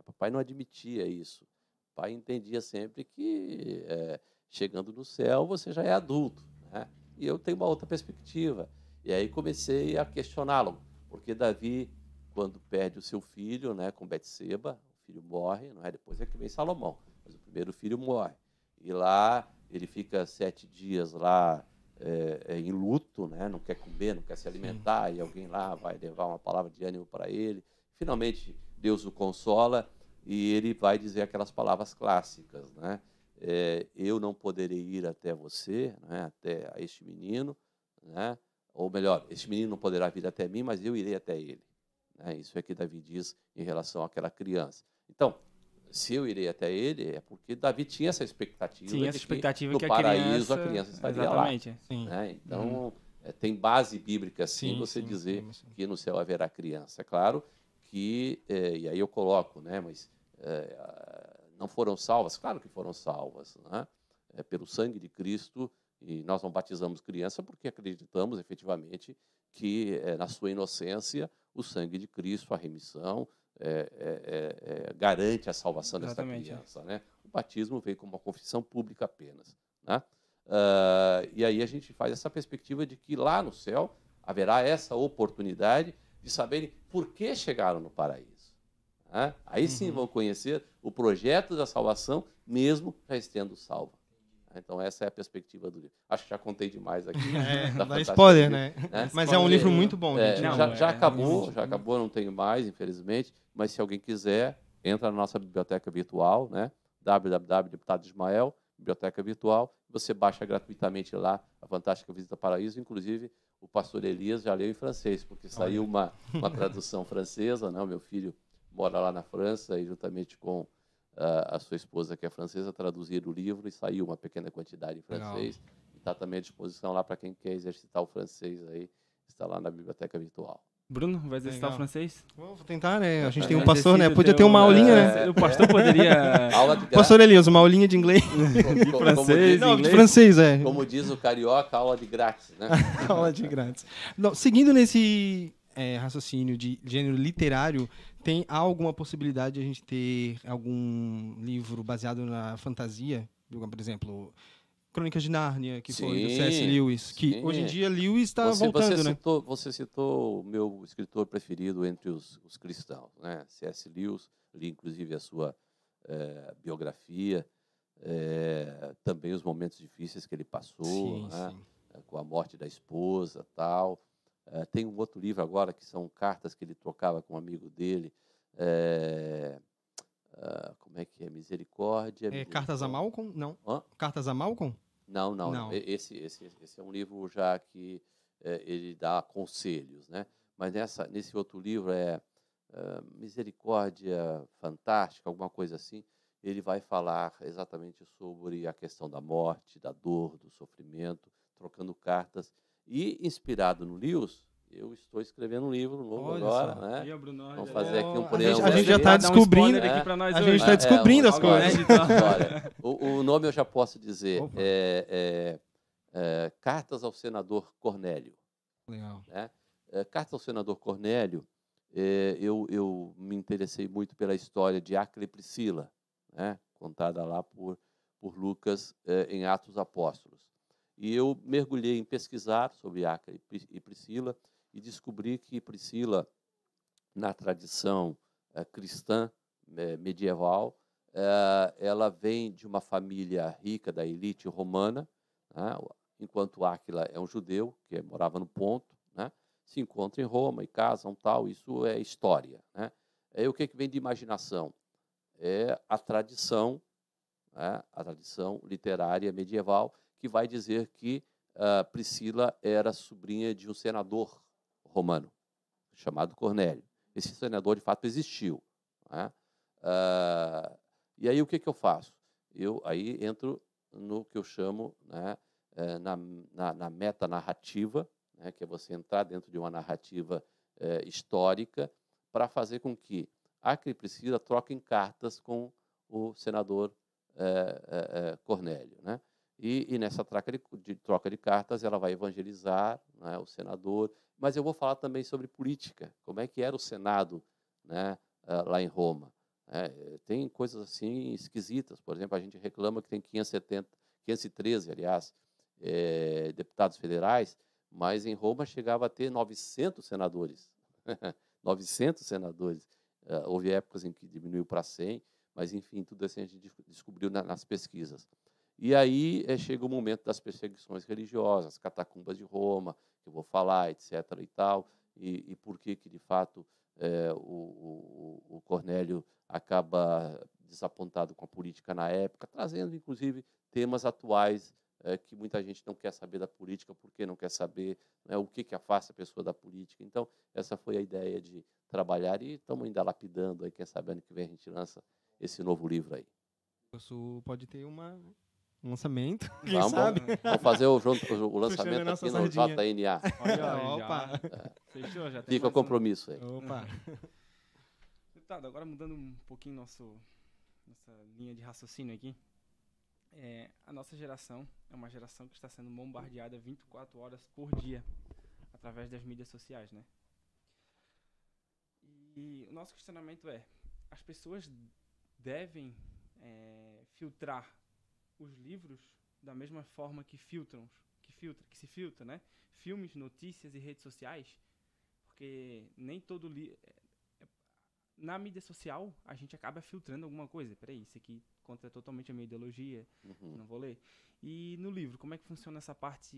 Papai não admitia isso. pai entendia sempre que é, chegando no céu você já é adulto. Né? E eu tenho uma outra perspectiva. E aí comecei a questioná-lo, porque Davi, quando perde o seu filho, né, com Betseba, o filho morre, não é? Depois é que vem Salomão, mas o primeiro filho morre. E lá ele fica sete dias lá é, é, em luto, né? não quer comer, não quer se alimentar, Sim. e alguém lá vai levar uma palavra de ânimo para ele. Finalmente, Deus o consola e ele vai dizer aquelas palavras clássicas, né? É, eu não poderei ir até você, né? até a este menino, né? Ou melhor, este menino não poderá vir até mim, mas eu irei até ele. Né? Isso é que Davi diz em relação àquela criança. Então, se eu irei até ele, é porque Davi tinha essa expectativa. Tinha essa expectativa que, que no a paraíso criança... a criança estaria Exatamente. lá. Sim. Né? Então, uhum. é, tem base bíblica, sim, sim você sim, dizer sim, que no céu haverá criança. É claro que, é, e aí eu coloco, né, mas é, não foram salvas? Claro que foram salvas, né? É, pelo sangue de Cristo, e nós não batizamos criança porque acreditamos efetivamente que é, na sua inocência o sangue de Cristo, a remissão, é, é, é, garante a salvação Exatamente, dessa criança. Né? O batismo veio como uma confissão pública apenas. Né? Uh, e aí a gente faz essa perspectiva de que lá no céu haverá essa oportunidade de saberem por que chegaram no paraíso. Né? Aí sim uhum. vão conhecer o projeto da salvação, mesmo já estando salvo. Então, essa é a perspectiva do livro. Acho que já contei demais aqui. [laughs] É, dá spoiler, né? né? Mas é um livro muito bom. É, não, já, já é, acabou, já acabou, não tenho mais, infelizmente. Mas se alguém quiser, entra na nossa biblioteca virtual, né? www.deputado Ismael, biblioteca virtual. Você baixa gratuitamente lá a Fantástica Visita Paraíso. Inclusive, o pastor Elias já leu em francês, porque saiu uma, uma tradução [laughs] francesa. Né? O meu filho mora lá na França e, juntamente com a sua esposa, que é francesa, traduzir o livro e saiu uma pequena quantidade em francês. Legal. E está também à disposição lá para quem quer exercitar o francês aí, está lá na biblioteca virtual. Bruno, vai exercitar o francês? Vou tentar, né? A gente tem um pastor, né? Podia ter uma aulinha, né? É, o pastor poderia. [laughs] Aula de Pastor Elias, uma aulinha de inglês. de francês, Não, de francês, é. Como diz o carioca, aula de grátis, né? [laughs] aula de grátis. Não, seguindo nesse é, raciocínio de gênero literário, tem alguma possibilidade de a gente ter algum livro baseado na fantasia? Por exemplo, Crônicas de Nárnia, que sim, foi do C.S. Lewis, que sim. hoje em dia Lewis está voltando, você né? Citou, você citou o meu escritor preferido entre os, os cristãos, né? C.S. Lewis, li inclusive a sua é, biografia, é, também os momentos difíceis que ele passou, sim, né? com a morte da esposa, tal. Uh, tem um outro livro agora que são cartas que ele trocava com um amigo dele. É, uh, como é que é? Misericórdia. É, misericórdia. Cartas a Malcolm? Não. Hã? Cartas a Malcolm? Não, não. não. Esse, esse, esse é um livro já que ele dá conselhos, né? Mas nessa, nesse outro livro é Misericórdia Fantástica, alguma coisa assim. Ele vai falar exatamente sobre a questão da morte, da dor, do sofrimento, trocando cartas e inspirado no Lewis, eu estou escrevendo um livro novo Olha agora, só. né? Bruno, Vamos fazer aqui um preâmbulo. A gente, já está descobrindo. Um aqui nós a gente está descobrindo é, as coisas. [laughs] Olha, o, o, nome eu já posso dizer. É, é, é, Cartas ao senador Cornélio. Legal. Né? É, Cartas ao senador Cornélio, é, eu, eu me interessei muito pela história de Acre e Priscila, né? contada lá por, por Lucas em Atos Apóstolos. E eu mergulhei em pesquisar sobre Acre e Priscila e descobri que Priscila, na tradição é, cristã é, medieval, é, ela vem de uma família rica da elite romana, né, enquanto Áquila é um judeu que morava no Ponto, né, se encontra em Roma e casam tal. Isso é história. Né? É o que, que vem de imaginação? É a tradição, né, a tradição literária medieval que vai dizer que uh, Priscila era sobrinha de um senador romano chamado Cornélio. Esse senador de fato existiu. Né? Uh, e aí o que, que eu faço? Eu aí entro no que eu chamo né, eh, na, na, na metanarrativa, né, que é você entrar dentro de uma narrativa eh, histórica para fazer com que Acre e Priscila troquem cartas com o senador eh, Cornélio. Né? E, e nessa troca de, de, troca de cartas, ela vai evangelizar né, o senador. Mas eu vou falar também sobre política, como é que era o Senado né, ah, lá em Roma. É, tem coisas assim esquisitas. Por exemplo, a gente reclama que tem 570, 513, aliás, é, deputados federais, mas em Roma chegava a ter 900 senadores. [laughs] 900 senadores. Uh, houve épocas em que diminuiu para 100, mas enfim, tudo assim a gente descobriu na, nas pesquisas. E aí é, chega o momento das perseguições religiosas, catacumbas de Roma, que eu vou falar, etc. e tal, e, e por que que de fato é, o, o, o Cornélio acaba desapontado com a política na época, trazendo inclusive temas atuais é, que muita gente não quer saber da política, porque não quer saber né, o que, que afasta a pessoa da política. Então, essa foi a ideia de trabalhar e estamos ainda lapidando. Aí, quem sabe ano que vem a gente lança esse novo livro aí. Isso pode ter uma, um lançamento, quem vamos, sabe? Vamos fazer o, o, o lançamento aqui no JNA. Olha, Opa. É. Fechou, já Fica o compromisso aí. Opa. [laughs] Deputado, agora mudando um pouquinho nosso, nossa linha de raciocínio aqui é, a nossa geração é uma geração que está sendo bombardeada 24 horas por dia através das mídias sociais, né? E o nosso questionamento é: as pessoas devem é, filtrar os livros da mesma forma que filtram, que filtra, que se filtra, né? Filmes, notícias e redes sociais, porque nem todo livro é, é, na mídia social a gente acaba filtrando alguma coisa. Peraí, isso aqui contra totalmente a minha ideologia, uhum. não vou ler. E no livro, como é que funciona essa parte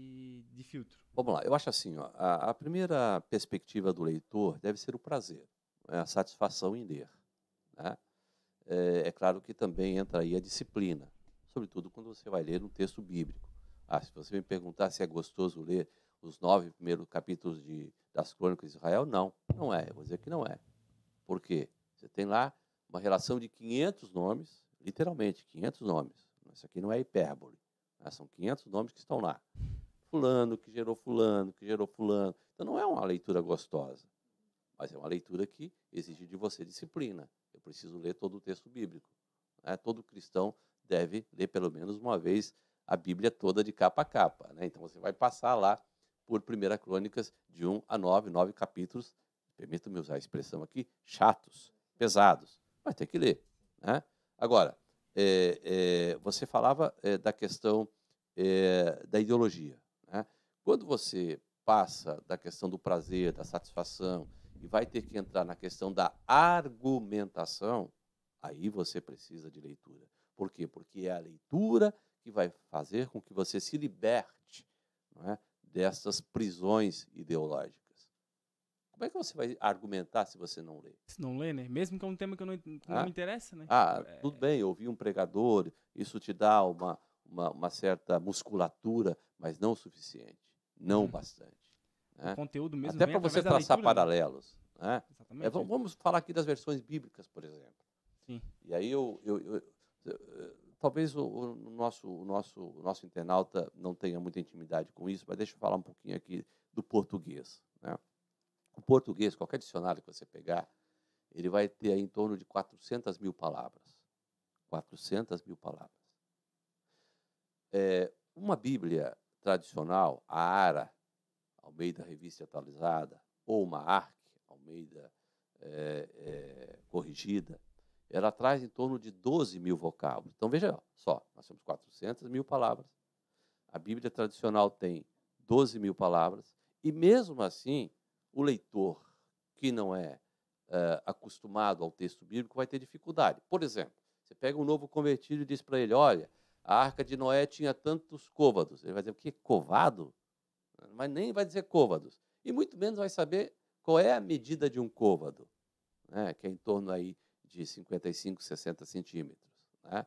de filtro? Vamos lá, eu acho assim, ó, a, a, primeira perspectiva do leitor deve ser o prazer, né, a satisfação em ler. Né? É, é, claro que também entra aí a disciplina, sobretudo quando você vai ler um texto bíblico. Ah, se você me perguntar se é gostoso ler os nove primeiros capítulos de, das Crônicas de Israel, não, não é. Eu vou dizer que não é. Por quê? Você tem lá uma relação de 500 nomes, literalmente, 500 nomes. Isso aqui não é hipérbole. Né? São 500 nomes que estão lá. Fulano, que gerou fulano, que gerou fulano. Então não é uma leitura gostosa, mas é uma leitura que exige de você disciplina. Eu preciso ler todo o texto bíblico. Né? Todo cristão deve ler pelo menos uma vez a Bíblia toda de capa a capa. Né? Então você vai passar lá por 1 Crônicas de 1 a 9, nove capítulos, permita-me usar a expressão aqui, chatos, pesados, mas tem que ler. Né? Agora, é, é, você falava é, da questão é, da ideologia. Né? Quando você passa da questão do prazer, da satisfação, e vai ter que entrar na questão da argumentação, aí você precisa de leitura. Por quê? Porque é a leitura que vai fazer com que você se liberte é, dessas prisões ideológicas. Como é que você vai argumentar se você não lê? Se não lê, né? Mesmo que é um tema que não, não ah? me interessa, né? Ah, é... tudo bem, ouvir um pregador, isso te dá uma, uma, uma certa musculatura, mas não o suficiente, não hum. bastante. Né? O conteúdo mesmo Até para você traçar leitura, né? paralelos. Né? Exatamente. É, vamos falar aqui das versões bíblicas, por exemplo. Sim. E aí eu, eu, eu, eu talvez o, o, nosso, o, nosso, o nosso internauta não tenha muita intimidade com isso, mas deixa eu falar um pouquinho aqui do português. Né? O português, qualquer dicionário que você pegar, ele vai ter em torno de 400 mil palavras. 400 mil palavras. É, uma Bíblia tradicional, a ARA, Almeida Revista Atualizada, ou uma ARC, Almeida é, é, Corrigida, ela traz em torno de 12 mil vocábulos. Então veja só, nós temos 400 mil palavras. A Bíblia tradicional tem 12 mil palavras, e mesmo assim, o leitor que não é uh, acostumado ao texto bíblico vai ter dificuldade. Por exemplo, você pega um novo convertido e diz para ele: olha, a arca de Noé tinha tantos côvados. Ele vai dizer: o que? Covado? Mas nem vai dizer côvados. E muito menos vai saber qual é a medida de um côvado, né? que é em torno aí de 55, 60 centímetros. Né?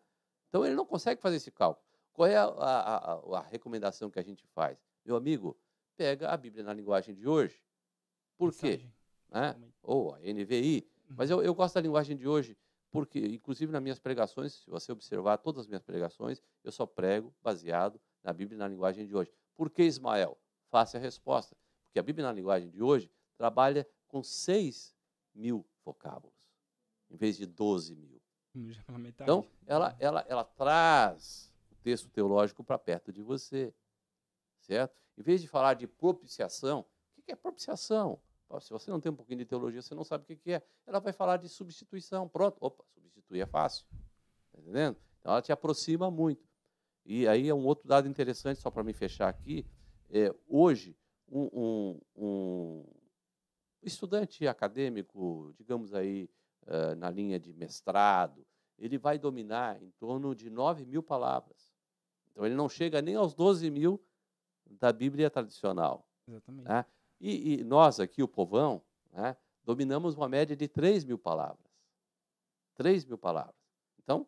Então ele não consegue fazer esse cálculo. Qual é a, a, a, recomendação que a gente faz? Meu amigo, pega a Bíblia na linguagem de hoje por quê? Né? Ou a NVI. Uhum. Mas eu, eu gosto da linguagem de hoje, porque, inclusive nas minhas pregações, se você observar todas as minhas pregações, eu só prego baseado na Bíblia na linguagem de hoje. Por que Ismael? Faça a resposta. Porque a Bíblia na linguagem de hoje trabalha com 6 mil vocábulos, em vez de 12 mil. Então, ela, ela, ela traz o texto teológico para perto de você, certo? Em vez de falar de propiciação, o que é propiciação? Se você não tem um pouquinho de teologia, você não sabe o que é. Ela vai falar de substituição. Pronto, opa, substituir é fácil. Está entendendo? Então ela te aproxima muito. E aí é um outro dado interessante, só para me fechar aqui. É, hoje, um, um, um, estudante acadêmico, digamos aí, uh, na linha de mestrado, ele vai dominar em torno de 9 mil palavras. Então ele não chega nem aos 12 mil da Bíblia tradicional. Exatamente. Né? E, e, nós aqui, o povão, né, dominamos uma média de 3 mil palavras. 3 mil palavras. Então,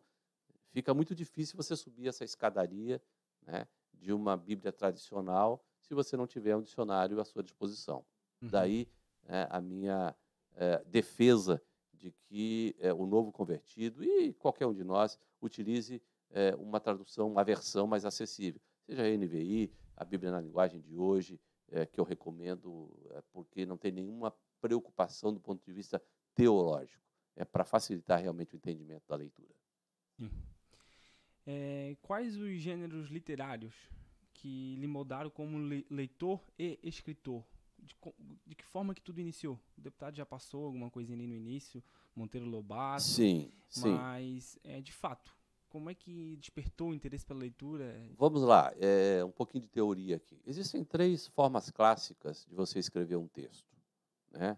fica muito difícil você subir essa escadaria né, de uma Bíblia tradicional se você não tiver um dicionário à sua disposição. Uhum. Daí é, a minha é, defesa de que é, o novo convertido e qualquer um de nós utilize é, uma tradução, uma versão mais acessível, seja a NVI, a Bíblia na linguagem de hoje, é, que eu recomendo é, porque não tem nenhuma preocupação do ponto de vista teológico, é para facilitar realmente o entendimento da leitura. quais os gêneros literários que lhe moldaram como leitor e escritor? De, de, que forma que tudo iniciou? O deputado já passou alguma coisinha ali no início, Monteiro Lobato. Sim, sim. Mas, é, de fato, como é que despertou o interesse pela leitura? Vamos lá, é, um pouquinho de teoria aqui. Existem três formas clássicas de você escrever um texto. Né?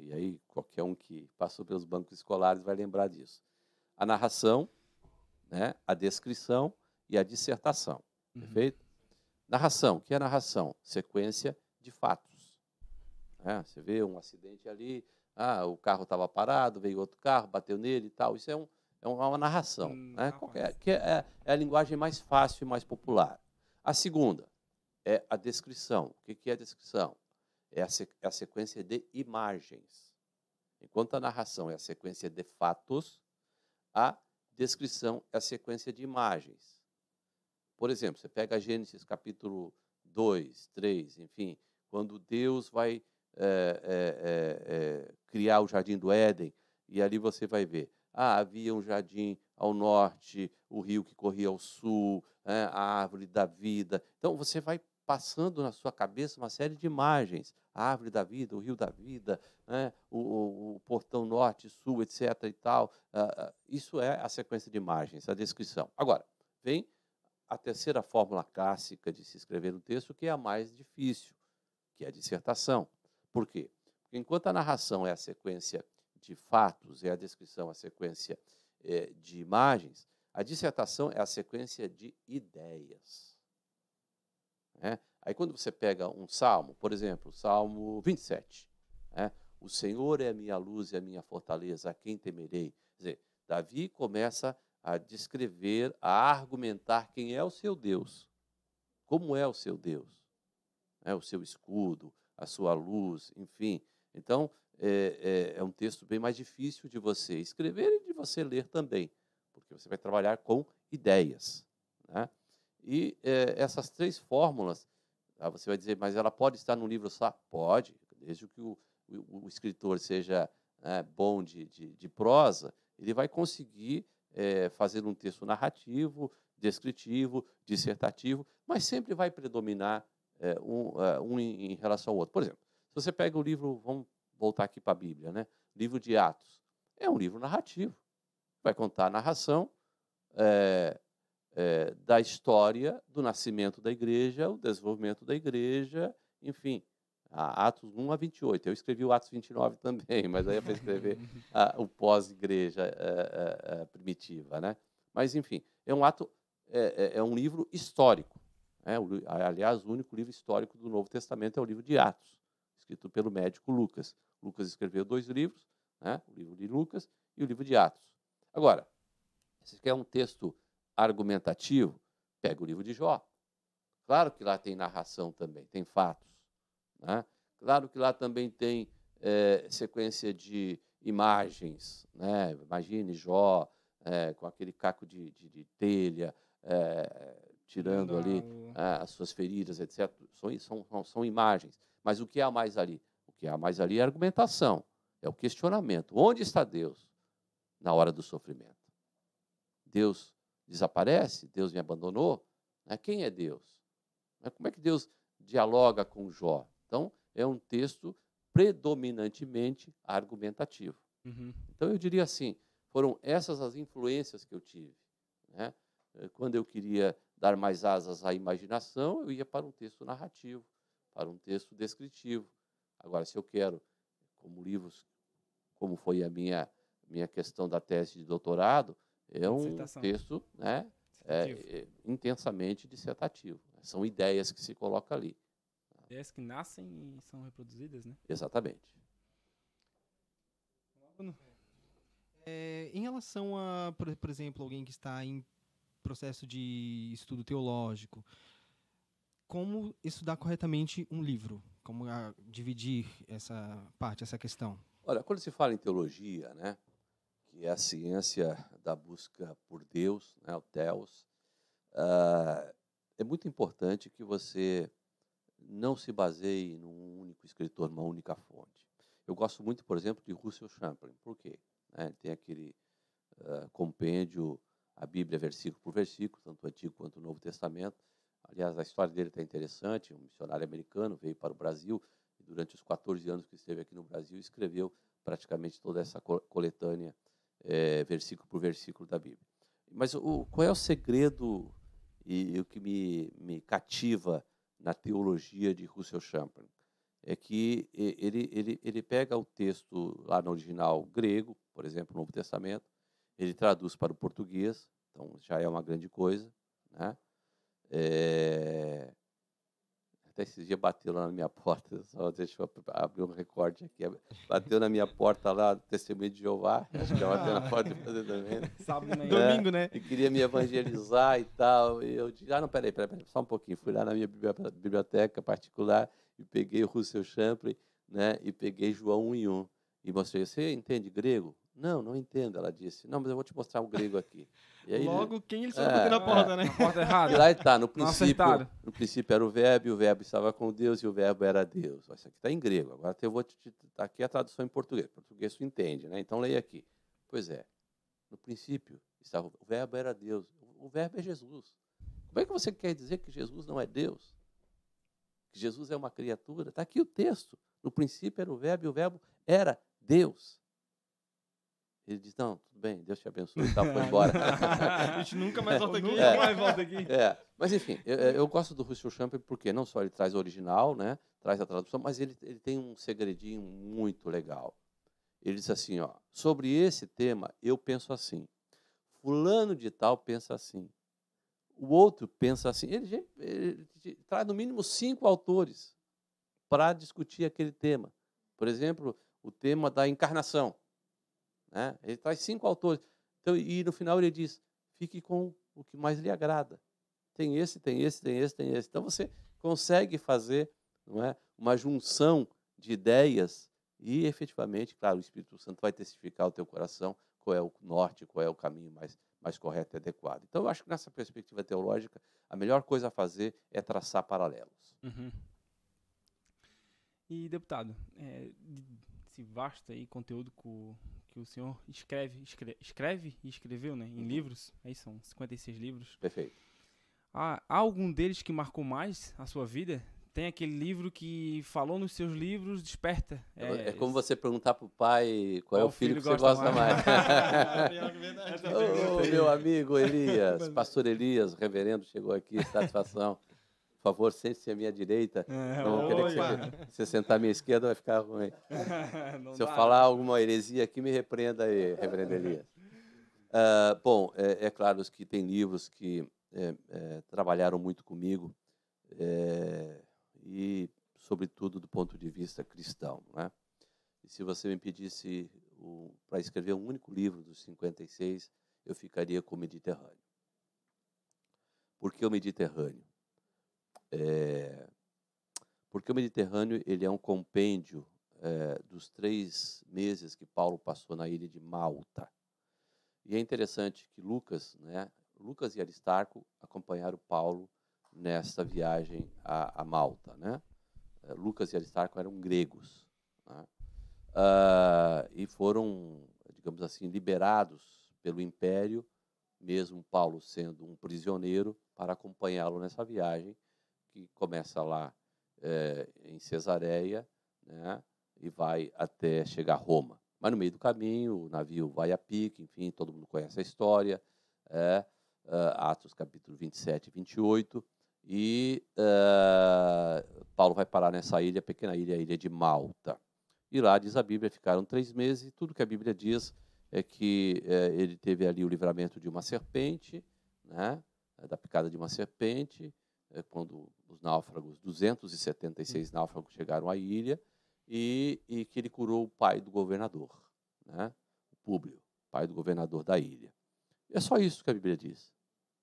E aí, qualquer um que passou pelos bancos escolares vai lembrar disso. A narração, né? a descrição e a dissertação. Uhum. Perfeito? Narração. O que é narração? Sequência de fatos. Né? Você vê um acidente ali, ah, o carro estava parado, veio outro carro, bateu nele e tal. Isso é, um, é uma narração, hum, né? Qualquer, que é, é, a linguagem mais fácil e mais popular. A segunda é a descrição. O que é a descrição? É a, é a sequência de imagens. Enquanto a narração é a sequência de fatos, a descrição é a sequência de imagens. Por exemplo, você pega Gênesis capítulo 2, 3, enfim, quando Deus vai é, é, criar o Jardim do Éden, e ali você vai ver. Ah, havia um jardim ao norte, o rio que corria ao sul, né, a árvore da vida. Então você vai passando na sua cabeça uma série de imagens. A árvore da vida, o rio da vida, né, o, o, o, portão norte, sul, etc. e tal. Uh, isso é a sequência de imagens, a descrição. Agora, vem a terceira fórmula clássica de se escrever um texto, que é a mais difícil, que é a dissertação. Por quê? Porque enquanto a narração é a sequência de fatos, é a descrição a sequência é, de imagens, a dissertação é a sequência de ideias. É? Aí quando você pega um salmo, por exemplo, Salmo 27, é? o Senhor é a minha luz e a minha fortaleza, a quem temerei? Quer dizer, Davi começa a descrever, a argumentar quem é o seu Deus, como é o seu Deus, é o seu escudo, a sua luz, enfim. Então, é, é, é, um texto bem mais difícil de você escrever e de você ler também, porque você vai trabalhar com ideias. Né? E é, essas três fórmulas, ah, você vai dizer, mas ela pode estar no livro só? Pode, desde que o, o, o escritor seja né, bom de, de, de, prosa, ele vai conseguir é, fazer um texto narrativo, descritivo, dissertativo, mas sempre vai predominar é, um, é, um em, relação ao outro. Por exemplo, se você pega o livro, vamos voltar aqui para a Bíblia, né? livro de Atos, é um livro narrativo. Vai contar a narração é, é, da história do nascimento da igreja, o desenvolvimento da igreja, enfim. Atos 1 a 28. Eu escrevi o Atos 29 [laughs] também, mas aí é para escrever a, o pós-igreja é, primitiva. Né? Mas, enfim, é um ato, é, é um livro histórico. É, aliás, o único livro histórico do Novo Testamento é o livro de Atos, escrito pelo médico Lucas. Lucas escreveu dois livros, né, o livro de Lucas e o livro de Atos. Agora, se quer um texto argumentativo, pega o livro de Jó. Claro que lá tem narração também, tem fatos. Né? Claro que lá também tem é, sequência de imagens. Né? Imagine Jó é, com aquele caco de, de, de telha, é, tirando ali ah, as suas feridas, etc. São, são, são imagens. Mas o que há mais ali? O que há mais ali é a argumentação, é o questionamento. Onde está Deus na hora do sofrimento? Deus desaparece? Deus me abandonou? Né? Quem é Deus? Né? Como é que Deus dialoga com Jó? Então, é um texto predominantemente argumentativo. Uhum. Então eu diria assim, foram essas as influências que eu tive. Né? Eh, quando eu queria dar mais asas à imaginação, eu ia para um texto narrativo, para um texto descritivo. Agora, se eu quero, como livros, como foi a minha minha questão da tese de doutorado, é um texto né, é, é, intensamente dissertativo. São ideias que se colocam ali. Ideias que nascem e são reproduzidas, né? Exatamente. É, em relação a, por, por, exemplo, alguém que está em processo de estudo teológico, como estudar corretamente um livro? Como a, dividir essa parte, essa questão? Olha, quando se fala em teologia, né, que é a ciência da busca por Deus, né, o Theos, uh, é muito importante que você não se baseie num único escritor, numa única fonte. Eu gosto muito, por exemplo, de Russell Champlin. Por quê? Né, tem aquele uh, compêndio, a Bíblia versículo por versículo, tanto o Antigo quanto o Novo Testamento. Aliás, a história dele está interessante. Um missionário americano veio para o Brasil e, durante os 14 anos que esteve aqui no Brasil, escreveu praticamente toda essa coletânea é, versículo por versículo da Bíblia. Mas o, qual é o segredo e, e o que me, me cativa na teologia de Russell Champlin? É que ele, ele, ele pega o texto lá no original grego, por exemplo, no Novo Testamento, ele traduz para o português, então já é uma grande coisa. Né? É, até esses dias bateu lá na minha [laughs] porta, só deixa eu abrir um recorte aqui. Bateu na minha porta lá, testemunho de Jeová, acho que já bateu na porta de fazer também. Né? Sábado, né? Domingo, né? E queria me evangelizar e tal. E eu disse, ah, não, peraí, peraí, peraí, só um pouquinho. Fui lá na minha biblioteca particular e peguei o Russell Champlin, né? E peguei João 1 em 1. E mostrei, você entende grego? Não, não entendo, ela disse. Não, mas eu vou te mostrar o grego aqui. Aí, Logo, quem ele estava é, na porta, é, né? Na porta errada. E lá está, no princípio, no princípio era o verbo, e o verbo estava com Deus, e o verbo era Deus. Isso aqui está em grego. Agora eu vou te, tá aqui a tradução em português. Português tu entende, né? Então leia aqui. Pois é. No princípio estava o verbo era Deus. O verbo é Jesus. Como é que você quer dizer que Jesus não é Deus? Que Jesus é uma criatura? Está aqui o texto. No princípio era o verbo, e o verbo era Deus. Ele diz, não, tudo bem, Deus te abençoe e tal, foi [laughs] embora. a gente nunca mais volta [laughs] aqui. É, mais volta aqui. É. Mas, enfim, eu, eu, gosto do Russell Champion porque não só ele traz o original, né, traz a tradução, mas ele, ele tem um segredinho muito legal. Ele diz assim, ó, sobre esse tema eu penso assim, fulano de tal pensa assim, o outro pensa assim. Ele, ele, ele traz no mínimo cinco autores para discutir aquele tema. Por exemplo, o tema da encarnação. Né? Ele traz cinco autores. Então, e no final ele diz: fique com o que mais lhe agrada. Tem esse, tem esse, tem esse, tem esse. Então você consegue fazer não é, uma junção de ideias e efetivamente, claro, o Espírito Santo vai testificar o teu coração qual é o norte, qual é o caminho mais, mais correto e adequado. Então, eu acho que nessa perspectiva teológica, a melhor coisa a fazer é traçar paralelos. Uhum. E, deputado, é, esse vasto aí conteúdo com, que o senhor escreve, escreve, escreve e escreveu, né, em uhum. livros, aí são 56 livros. Perfeito. Há, há algum deles que marcou mais a sua vida? Tem aquele livro que falou nos seus livros, desperta. É, é, é como você perguntar para o pai qual, qual é o filho, filho que você gosta mais. mais. [laughs] Ô, meu amigo Elias, [laughs] pastor Elias, reverendo, chegou aqui, satisfação favor, sente-se à minha direita. É, não vou querer que você, você sentar à minha esquerda, vai ficar ruim. [laughs] Se eu falar alguma heresia aqui, me repreenda aí, reverendo Elias. Uh, bom, é, é, claro que tem livros que é, é, trabalharam muito comigo é, e, sobretudo, do ponto de vista cristão. Né? E se você me pedisse para escrever um único livro dos 56, eu ficaria com o Mediterrâneo. Por que o Mediterrâneo? É, porque o Mediterrâneo ele é um compêndio é, dos três meses que Paulo passou na ilha de Malta. E é interessante que Lucas, né, Lucas e Aristarco acompanharam Paulo nessa viagem a, a Malta. Né? É, Lucas e Aristarco eram gregos né? uh, e foram, digamos assim, liberados pelo Império, mesmo Paulo sendo um prisioneiro, para acompanhá-lo nessa viagem que começa lá é, em Cesareia, né, e vai até chegar a Roma. Mas no meio do caminho, o navio vai a pique, enfim, todo mundo conhece a história. É, uh, Atos capítulo 27 e 28. E uh, Paulo vai parar nessa ilha, pequena ilha, a ilha de Malta. E lá, diz a Bíblia, ficaram três meses, e tudo que a Bíblia diz é que uh, ele teve ali o livramento de uma serpente, né, da picada de uma serpente, quando os náufragos, 276 náufragos chegaram à ilha, e, e que ele curou o pai do governador, né, o Públio, pai do governador da ilha. E é só isso que a Bíblia diz.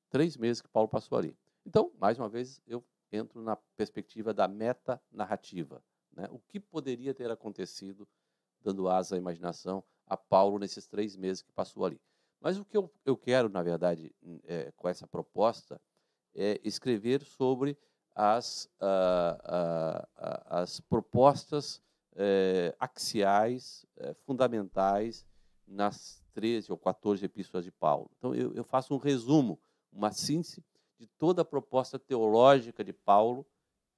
Três meses que Paulo passou ali. Então, mais uma vez, eu entro na perspectiva da meta-narrativa. Né? O que poderia ter acontecido, dando asa à imaginação, a Paulo nesses três meses que passou ali. Mas o que eu, eu quero, na verdade, é, com essa proposta, é escrever sobre as, uh, uh, uh, as propostas eh, axiais, eh, fundamentais, nas 13 ou 14 epístolas de Paulo. Então, eu, eu faço um resumo, uma síntese de toda a proposta teológica de Paulo,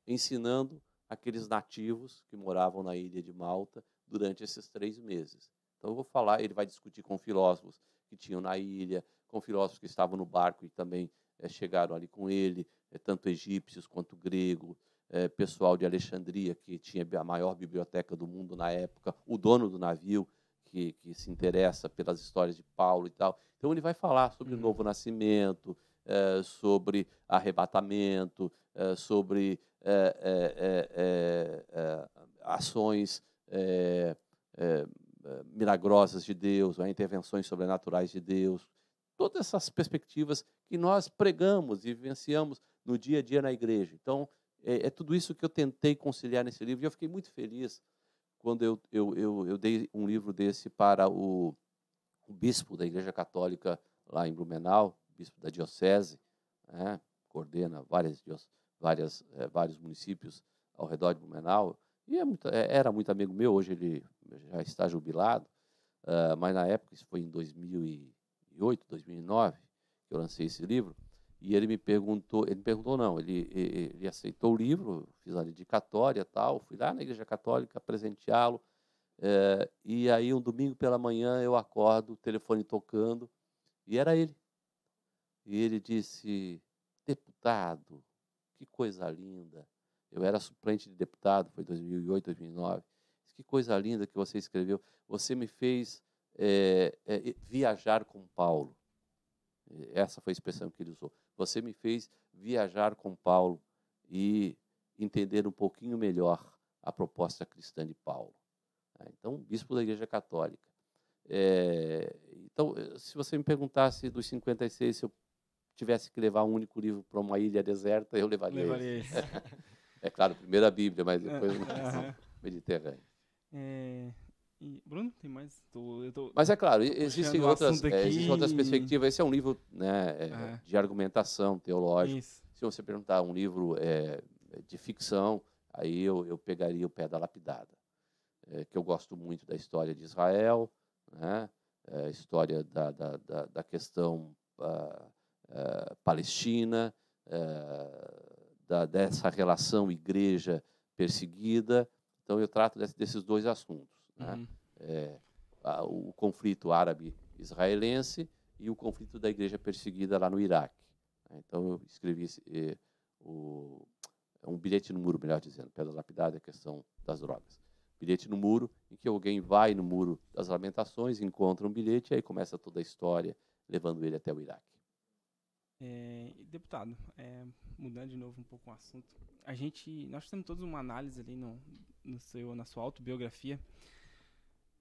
ensinando aqueles nativos que moravam na ilha de Malta durante esses três meses. Então, eu vou falar, ele vai discutir com filósofos que tinham na ilha, com filósofos que estavam no barco e também é, chegaram ali com ele, tanto egípcios quanto grego, é, pessoal de Alexandria, que tinha a maior biblioteca do mundo na época, o dono do navio, que, que se interessa pelas histórias de Paulo e tal. Então, ele vai falar sobre o uhum. novo nascimento, é, sobre arrebatamento, é, sobre é, ações milagrosas de Deus, né, intervenções sobrenaturais de Deus. Todas essas perspectivas que nós pregamos e vivenciamos no dia a dia na igreja. Então, é, é, tudo isso que eu tentei conciliar nesse livro e eu fiquei muito feliz quando eu, eu, eu, eu dei um livro desse para o, o bispo da Igreja Católica lá em Blumenau, bispo da diocese, né, coordena várias, várias, é, vários municípios ao redor de Blumenau, e é muito, é, era muito amigo meu, hoje ele já está jubilado, uh, mas na época, isso foi em 2008, 2009, que eu lancei esse livro, e ele me perguntou, ele me perguntou não, ele, ele, aceitou o livro, fiz a dedicatória tal, fui lá na Igreja Católica presenteá-lo, é, e aí um domingo pela manhã eu acordo, o telefone tocando, e era ele. E ele disse, deputado, que coisa linda. Eu era suplente de deputado, foi 2008, 2009. Que coisa linda que você escreveu. Você me fez é, é, viajar com Paulo. Essa foi a expressão que ele usou. Você me fez viajar com Paulo e entender um pouquinho melhor a proposta cristã de Paulo. Então, bispo da Igreja Católica. É, então, se você me perguntasse dos 56 se eu tivesse que levar um único livro para uma ilha deserta, eu levaria, levaria esse. [laughs] é claro, primeiro a Bíblia, mas depois o Mediterrâneo. É, e, Bruno, tem mais? Tô, tô, mas é claro, existem outras, é, existem outras perspectivas. Esse é um livro né, é, é. de argumentação teológica. Isso. Se você perguntar um livro é, de ficção, aí eu, eu pegaria o pé da lapidada, é, que eu gosto muito da história de Israel, né, a história da, da, da, da questão uh, uh, palestina, uh, da, dessa relação igreja perseguida. Então, eu trato desse, desses dois assuntos. Né? Uhum. É, o conflito árabe-israelense e o conflito da igreja perseguida lá no Iraque. Né? Então, eu escrevi eh, o, um bilhete no muro, melhor dizendo, pedra lapidada, a questão das drogas. Bilhete no muro, em que alguém vai no muro das lamentações, encontra um bilhete e aí começa toda a história, levando ele até o Iraque. É, deputado, é, mudando de novo um pouco o assunto, a gente, nós temos todos uma análise ali no, no seu, na sua autobiografia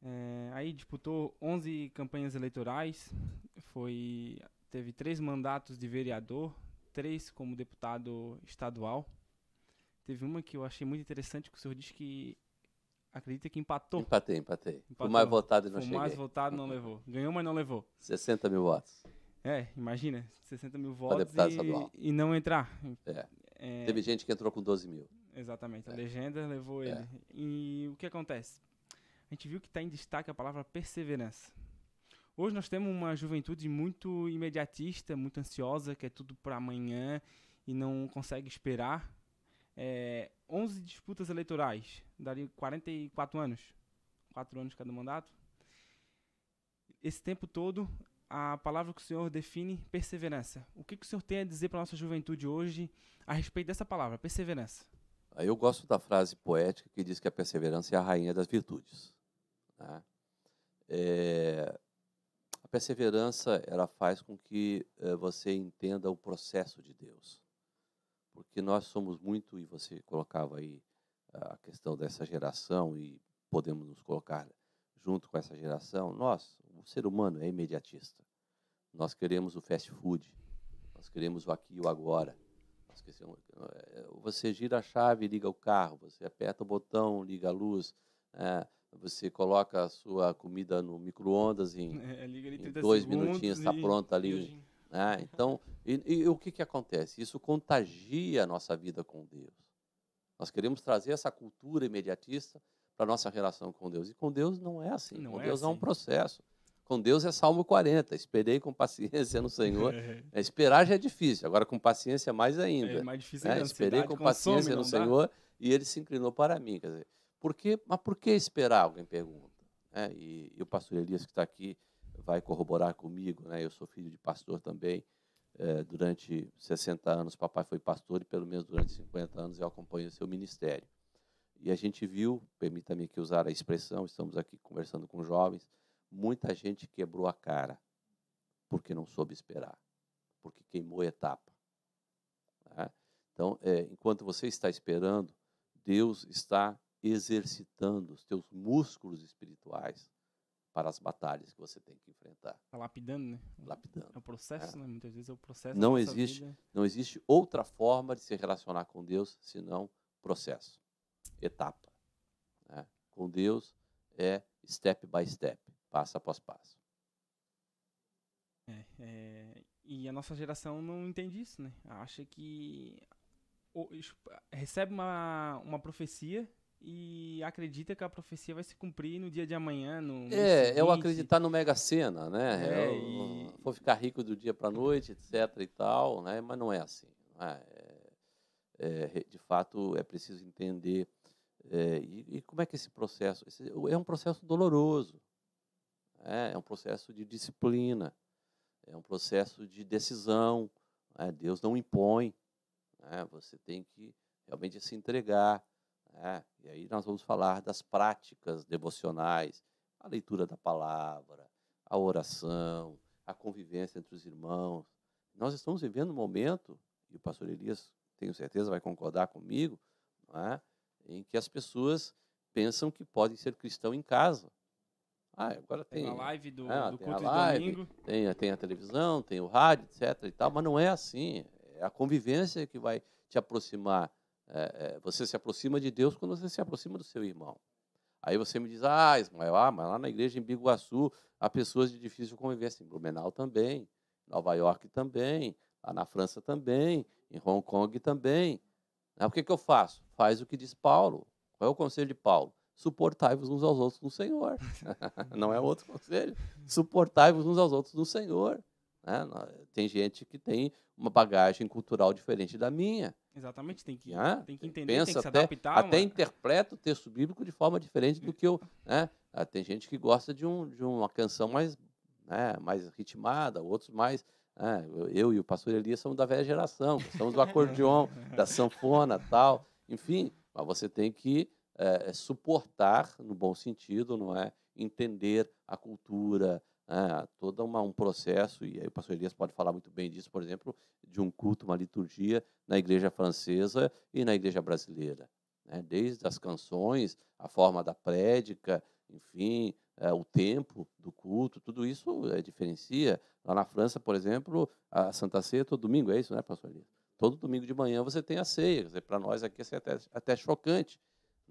é, aí disputou 11 campanhas eleitorais, foi teve três mandatos de vereador, três como deputado estadual. Teve uma que eu achei muito interessante que o senhor disse que acredita que empatou. Empatei, empatei. Empatou. Mais votado e não Foi cheguei. mais votado não levou. Ganhou, mas não levou. 60 mil votos. É, imagina, 60 mil votos e, e, não entrar. É. É... Teve gente que entrou com 12 mil. Exatamente, a é. legenda levou ele. É. E o que acontece? A gente viu que está em destaque a palavra perseverança. Hoje nós temos uma juventude muito imediatista, muito ansiosa, que é tudo para amanhã e não consegue esperar. é, 11 disputas eleitorais, daria 44 anos, 4 anos cada mandato. Esse tempo todo, a palavra que o senhor define, perseverança. O que, que o senhor tem a dizer para a nossa juventude hoje a respeito dessa palavra, perseverança? Eu gosto da frase poética que diz que a perseverança é a rainha das virtudes. Né? É, a perseverança ela faz com que é, você entenda o processo de Deus, porque nós somos muito e você colocava aí a questão dessa geração e podemos nos colocar junto com essa geração. Nós, o ser humano é imediatista. Nós queremos o fast food, nós queremos o aqui e o agora. É, você gira a chave, liga o carro, você aperta o botão, liga a luz, é, você coloca a sua comida no micro-ondas em, [laughs] é, em dois minutinhos está pronta ali. Né? Então, e, e, o que, que acontece? Isso contagia a nossa vida com Deus. Nós queremos trazer essa cultura imediatista para a nossa relação com Deus. E com Deus não é assim. Não com é Deus assim. é um assim. processo. Com Deus é Salmo 40. Esperei com paciência no Senhor. [laughs] É, esperar já é difícil, agora com paciência mais ainda. É mais difícil é, Esperei com paciência no Senhor e ele se inclinou para mim. Quer dizer, por que, mas por que esperar? Alguém pergunta. É, e, e, o pastor Elias, que está aqui, vai corroborar comigo. Né? Eu sou filho de pastor também. É, durante 60 anos, papai foi pastor e pelo menos durante 50 anos eu acompanho o seu ministério. E a gente viu, permita-me que usar a expressão, estamos aqui conversando com jovens, muita gente quebrou a cara porque não soube esperar, porque queimou a etapa. Né? Então, é, enquanto você está esperando, Deus está exercitando os teus músculos espirituais para as batalhas que você tem que enfrentar. Está lapidando, né? Lapidando. É o processo, é. né? Muitas vezes é o processo. Não existe, vida. não existe outra forma de se relacionar com Deus senão processo, etapa. Né? Com Deus é step by step passo após passo. É, é, e a nossa geração não entende isso, né? Acha que recebe uma, uma profecia e acredita que a profecia vai se cumprir no dia de amanhã. No é, o acreditar no Mega Sena, né? É, é e... Vou ficar rico do dia para a noite, etc. e tal, né? Mas não é assim. Não é? É, é de fato, é preciso entender. É, e, e, como é que esse processo. Esse, é um processo doloroso. É, é um processo de disciplina, é um processo de decisão. Né? Deus não impõe. Né? Você tem que realmente se entregar. Né? E aí nós vamos falar das práticas devocionais, a leitura da palavra, a oração, a convivência entre os irmãos. Nós estamos vivendo um momento, e o pastor Elias, tenho certeza, vai concordar comigo, é? em que as pessoas pensam que podem ser cristão em casa. Ah, agora tem, tem a live do, é, do culto live, domingo. Tem, tem a televisão, tem o rádio, etc. E tal, mas não é assim. É a convivência que vai te aproximar. É, é, você se aproxima de Deus quando você se aproxima do seu irmão. Aí você me diz, ah, Ismael, ah, mas lá na igreja em Biguaçu há pessoas de difícil convivência. Em Blumenau também, Nova York também, lá na França também, em Hong Kong também. O que, que eu faço? Faz o que diz Paulo. Qual é o conselho de Paulo? Suportai-vos uns aos outros no Senhor. [laughs] Não é outro conselho. [laughs] Suportai-vos uns aos outros no Senhor. Né? Tem gente que tem uma bagagem cultural diferente da minha. Exatamente, tem que, né? tem que entender, Pensa tem que se até, adaptar. Até uma... interpreta o texto bíblico de forma diferente do que eu. Né? Ah, tem gente que gosta de, um, de uma canção mais, né, mais ritmada, outros mais. Né? Eu e o pastor Elias somos da velha geração, somos do acordeon, [laughs] da sanfona tal. Enfim, mas você tem que é, suportar, no bom sentido, não é? Entender a cultura, é, todo uma, um processo, e aí o pastor Elias pode falar muito bem disso, por exemplo, de um culto, uma liturgia na igreja francesa e na igreja brasileira. Né? Desde as canções, a forma da prédica, enfim, é, o tempo do culto, tudo isso é, diferencia. Lá na França, por exemplo, a Santa Ceia todo domingo, é isso, né, pastor Elias? Todo domingo de manhã você tem a ceia. Para nós aqui é até, até chocante.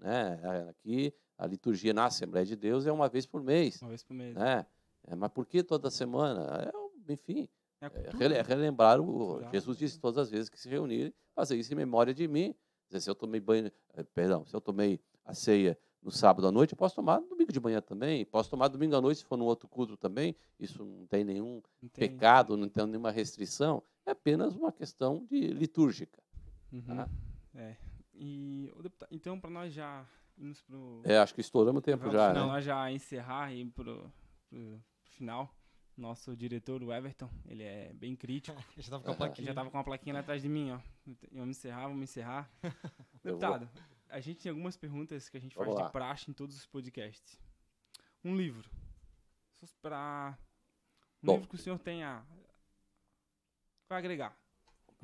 Né? Aqui a liturgia na Assembleia de Deus é uma vez por mês. Uma vez por mês. Né? É, mas por que toda semana? É, enfim, é, é, é relembrar o. Exato. Jesus disse todas as vezes que se reunirem, fazer isso em memória de mim. Dizer, se eu tomei banho, eh, perdão, se eu tomei a ceia no sábado à noite, eu posso tomar no domingo de manhã também, posso tomar domingo à noite se for no outro culto também. Isso não tem nenhum pecado, não tem nenhuma restrição. É apenas uma questão de litúrgica. Uhum. Tá? É. E, o deputado, então, para nós já irmos pro... É, acho que estouramos o tempo já, Para né? nós já encerrar e ir pro, pro final, nosso diretor, o Everton, ele é bem crítico. [laughs] Já tava com a Ele [laughs] plaquinha. já tava com uma plaquinha lá atrás de mim, ó. Vamos encerrar, vamos encerrar. Vou- [laughs] Deputado, a gente tem algumas perguntas que a gente Vamos faz lá. de praxe em todos os podcasts. Um livro. Pra... Um Bom. livro que o senhor tenha... Vai agregar.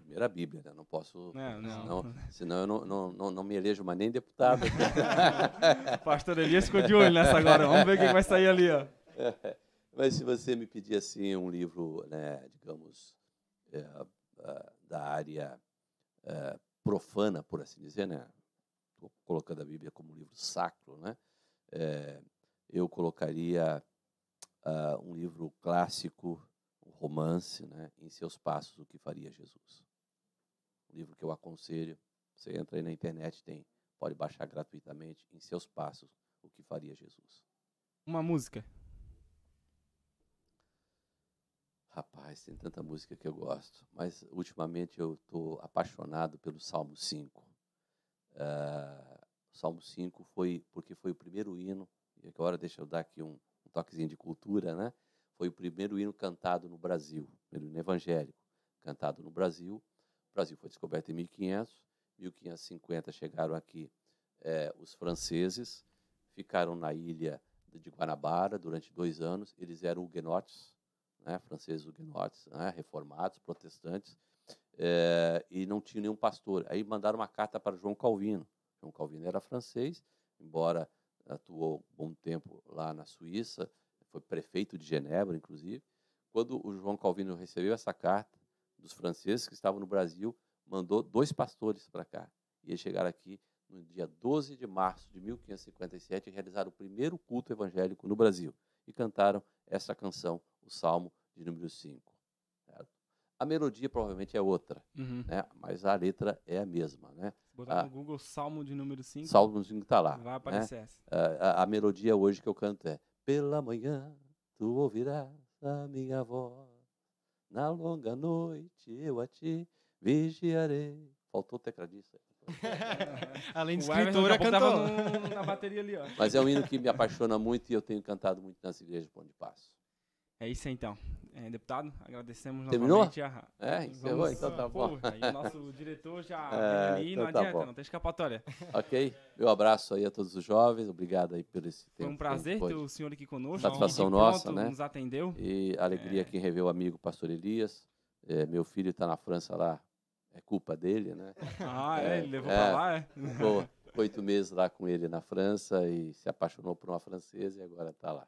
Primeira Bíblia, né? Não posso. Não, não. Senão, senão eu não, não, não, não me elejo mais nem deputado. [laughs] Pastor Elias ficou de olho nessa agora. Vamos ver o que vai sair ali, ó. [laughs] Mas se você me pedir assim um livro, né, digamos, é, da área é, profana, por assim dizer, né, tô colocando a Bíblia como um livro sacro, né, é, eu colocaria ah, um livro clássico, um romance, né, em seus passos o que faria Jesus. Um livro que eu aconselho. Você entra aí na internet, tem, pode baixar gratuitamente, em seus passos o que faria Jesus. Uma música. Rapaz, tem tanta música que eu gosto, mas ultimamente eu estou apaixonado pelo Salmo 5. Ah, o Salmo 5 foi porque foi o primeiro hino, e agora deixa eu dar aqui um, um toquezinho de cultura, né? Foi o primeiro hino cantado no Brasil, primeiro hino evangélico cantado no Brasil. O Brasil foi descoberto em 1500, 1550 chegaram aqui eh, os franceses, ficaram na ilha de Guanabara durante dois anos, eles eram huguenotes, né, franceses huguenotes, né, reformados, protestantes, eh, e não tinha nenhum pastor. Aí mandaram uma carta para João Calvino. João Calvino era francês, embora atuou bom tempo lá na Suíça, foi prefeito de Genebra, inclusive. Quando o João Calvino recebeu essa carta dos franceses que estavam no Brasil, mandou dois pastores para cá. E eles chegaram aqui no dia 12 de março de 1557 e realizaram o primeiro culto evangélico no Brasil. E cantaram essa canção, o Salmo de número 5. certo? A melodia provavelmente é outra, Uhum. né? mas a letra é a mesma. Né? Botar Ah. no Google Salmo de número 5, Salmo 5 está lá. vai né? aparecer essa. a, a- a melodia hoje que eu canto é Pela manhã tu ouvirás a minha voz, na longa noite eu a ti vigiarei. Faltou o tecladista. [laughs] Além de escritora, daqui a pouco cantou. tava no- na bateria ali, ó. Mas é um hino que me apaixona muito e eu tenho cantado muito nas igrejas de Pão de Passo. É isso aí, então. É, deputado, agradecemos Terminou? novamente. A... É, encerrou? Então tá bom. Aí o nosso [laughs] diretor já É, ali, então não tá adianta, bom. não tem escapatória. Ok? Meu abraço aí a todos os jovens. Obrigado aí por esse tempo. Foi um que prazer ter o senhor aqui conosco. Satisfação de nossa, pronto né? Nos atendeu. E alegria É. quem revê o amigo pastor Elias. É, meu filho está na França lá. É culpa dele, né? [laughs] Ah, é, ele levou é. pra lá, é? Ficou oito meses lá com ele na França e se apaixonou por uma francesa e agora está lá.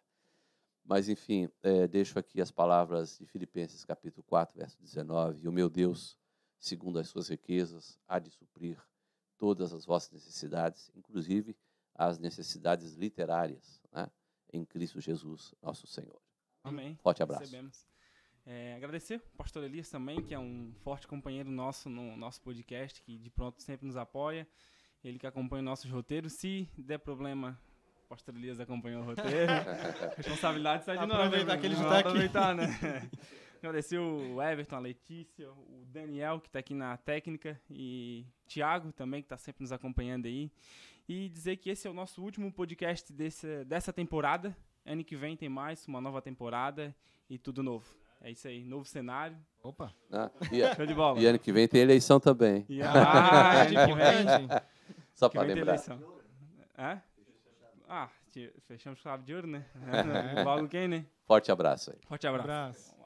Mas, enfim, eh, deixo aqui as palavras de Filipenses capítulo 4, verso 19. E o meu Deus, segundo as suas riquezas, há de suprir todas as vossas necessidades, inclusive as necessidades literárias, né, em Cristo Jesus, nosso Senhor. Amém. Forte abraço. Recebemos. É, agradecer ao pastor Elias também, que é um forte companheiro nosso no nosso podcast, que de pronto sempre nos apoia. Ele que acompanha nossos roteiros. Se der problema, o pastor Elias acompanha o roteiro. [laughs] Responsabilidade sai de nós. Aproveitar que ele já tá aqui. aproveitar, né? [laughs] Agradecer o Everton, a Letícia, o Daniel, que está aqui na técnica, e Thiago também, que está sempre nos acompanhando aí. E dizer que esse é o nosso último podcast desse, dessa temporada. Ano que vem tem mais, uma nova temporada e tudo novo. É isso aí, novo cenário. Opa. né? E, [laughs] Show de bola. e ano que vem tem eleição também, E ah, ano que vem, só para vem tem lembrar. eleição. É? Ah, fechamos chave de ouro, né? Logo quem, né? Forte abraço aí. Forte abraço. Abraço.